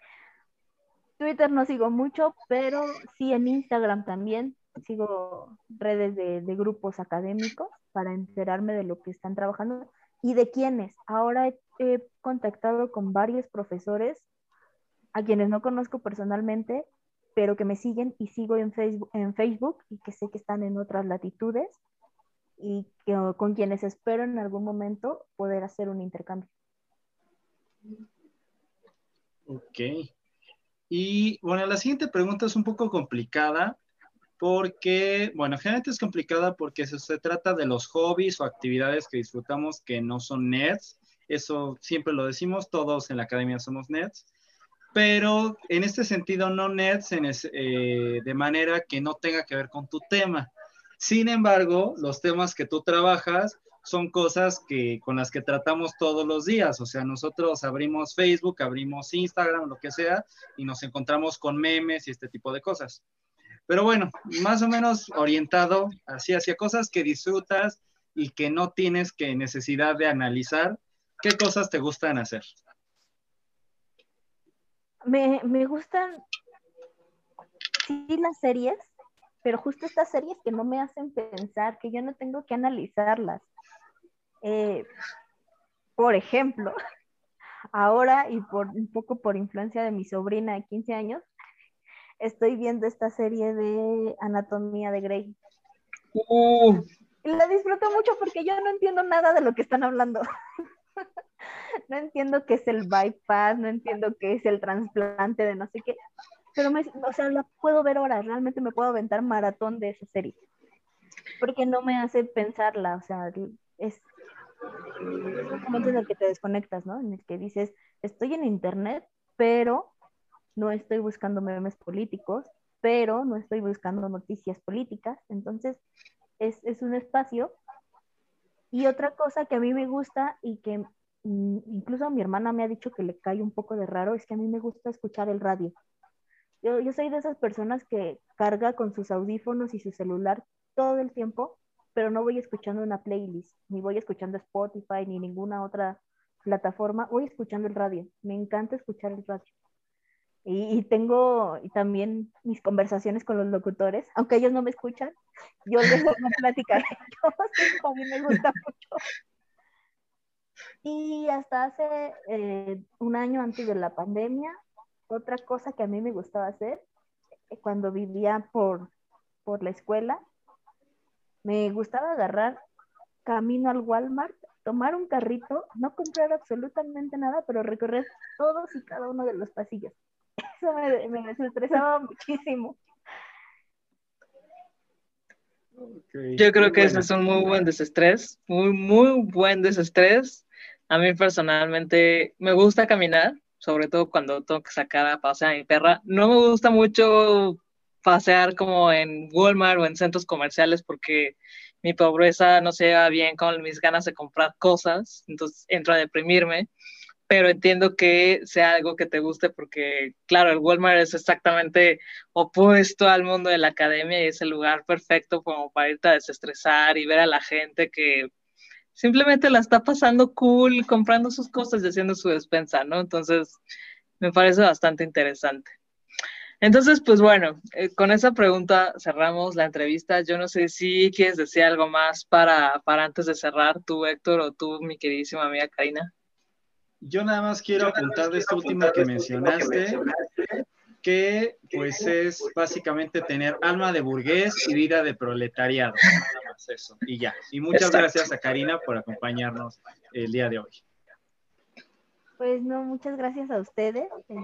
Twitter no sigo mucho, pero sí en Instagram también sigo redes de, grupos académicos para enterarme de lo que están trabajando y de quiénes. Ahora he, contactado con varios profesores a quienes no conozco personalmente, pero que me siguen y sigo en Facebook, en Facebook y que sé que están en otras latitudes y con quienes espero en algún momento poder hacer un intercambio. Ok. Y bueno, la siguiente pregunta es un poco complicada porque, bueno, generalmente es complicada porque se, se trata de los hobbies o actividades que disfrutamos que no son nerds. Eso siempre lo decimos, todos en la academia somos nerds pero en este sentido no nerds eh, de manera que no tenga que ver con tu tema. Sin embargo, los temas que tú trabajas son cosas que con las que tratamos todos los días, o sea, nosotros abrimos Facebook, abrimos Instagram, lo que sea, y nos encontramos con memes y este tipo de cosas. Pero bueno, más o menos orientado así hacia cosas que disfrutas y que no tienes que necesidad de analizar, ¿qué cosas te gustan hacer? Me, me gustan, sí, las series, pero justo estas series que no me hacen pensar, que yo no tengo que analizarlas. Eh, por ejemplo, [LAUGHS] ahora y por un poco por influencia de mi sobrina de 15 años, estoy viendo esta serie de Anatomía de Grey. Uh. Y la disfruto mucho porque yo no entiendo nada de lo que están hablando. [LAUGHS] no entiendo qué es el bypass, no entiendo qué es el trasplante de no sé qué pero me, o sea, la puedo ver ahora, realmente me puedo aventar maratón de esa serie, porque no me hace pensarla, o sea, es un momento en el que te desconectas, ¿no? En el que dices, estoy en internet, pero no estoy buscando memes políticos, pero no estoy buscando noticias políticas, entonces es, es un espacio. Y otra cosa que a mí me gusta y que mm, incluso mi hermana me ha dicho que le cae un poco de raro es que a mí me gusta escuchar el radio. Yo, yo soy de esas personas que carga con sus audífonos y su celular todo el tiempo, pero no voy escuchando una playlist, ni voy escuchando Spotify, ni ninguna otra plataforma, voy escuchando el radio. Me encanta escuchar el radio. Y, tengo también mis conversaciones con los locutores, aunque ellos no me escuchan, yo les plática a ellos, [LAUGHS] a mí me gusta mucho. Y hasta hace eh, un año antes de la pandemia, otra cosa que a mí me gustaba hacer, eh, cuando vivía por, por la escuela, me gustaba agarrar camino al Walmart, tomar un carrito, no comprar absolutamente nada, pero recorrer todos y cada uno de los pasillos. Eso me, me desestresaba muchísimo. Yo creo que ese es un muy buen desestrés, muy, muy buen desestrés. A mí personalmente me gusta caminar, sobre todo cuando tengo que sacar a pasear a mi perra. No me gusta mucho pasear como en Walmart o en centros comerciales porque mi pobreza no se va bien con mis ganas de comprar cosas, entonces entro a deprimirme, pero entiendo que sea algo que te guste porque, claro, el Walmart es exactamente opuesto al mundo de la academia y es el lugar perfecto como para irte a desestresar y ver a la gente que simplemente la está pasando cool, comprando sus cosas y haciendo su despensa, ¿no? Entonces, me parece bastante interesante. Entonces, pues bueno, eh, con esa pregunta cerramos la entrevista. Yo no sé si quieres decir algo más para, para antes de cerrar, tú, Héctor, o tú, mi queridísima amiga Karina. Yo nada más quiero apuntar de esto último que mencionaste, que pues es básicamente tener alma de burgués y vida de proletariado. Nada más eso. Y ya. Y muchas gracias a Karina por acompañarnos el día de hoy. Pues no, muchas gracias a ustedes eh,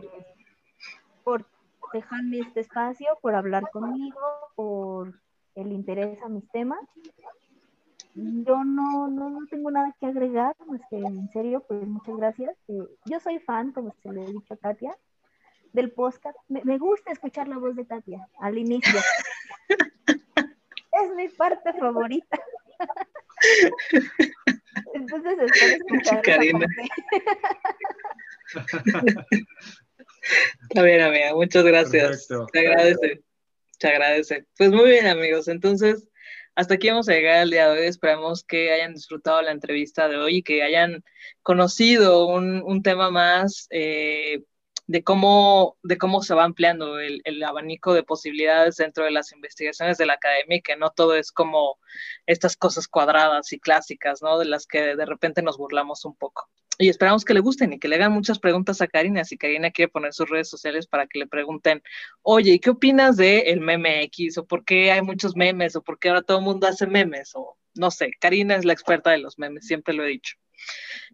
por dejarme este espacio, por hablar conmigo, por el interés a mis temas. Yo no, no, tengo nada que agregar, más que en serio, pues muchas gracias. Eh, yo soy fan, como se le he dicho a Katia, del podcast. Me, me gusta escuchar la voz de Katia al inicio. es mi parte favorita. [LAUGHS] Entonces espero. Está bien, amiga, muchas gracias. Te agradece. Te agradece. Pues muy bien, amigos. Entonces, hasta aquí vamos a llegar el día de hoy. Esperamos que hayan disfrutado la entrevista de hoy y que hayan conocido un, un tema más eh, de cómo, de cómo se va ampliando el, abanico de posibilidades dentro de las investigaciones de la academia que no todo es como estas cosas cuadradas y clásicas, ¿no? De las que de repente nos burlamos un poco. Y esperamos que le gusten y que le hagan muchas preguntas a Karina. Si Karina quiere poner sus redes sociales para que le pregunten, oye, ¿qué opinas de el meme X? ¿O por qué hay muchos memes? ¿O por qué ahora todo el mundo hace memes? O no sé, Karina es la experta de los memes, siempre lo he dicho.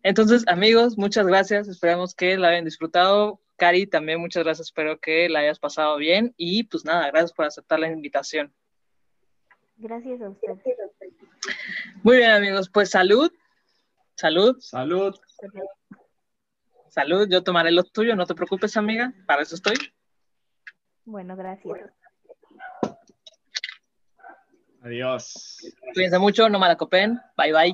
Entonces, amigos, muchas gracias. Esperamos que la hayan disfrutado. Cari, también muchas gracias, espero que la hayas pasado bien y pues nada, gracias por aceptar la invitación. Gracias a usted. Muy bien, amigos, pues salud. Salud. Salud. Salud, yo tomaré los tuyos, no te preocupes, amiga, para eso estoy. Bueno, gracias. Adiós. Cuídense mucho, no malacopen. Bye bye.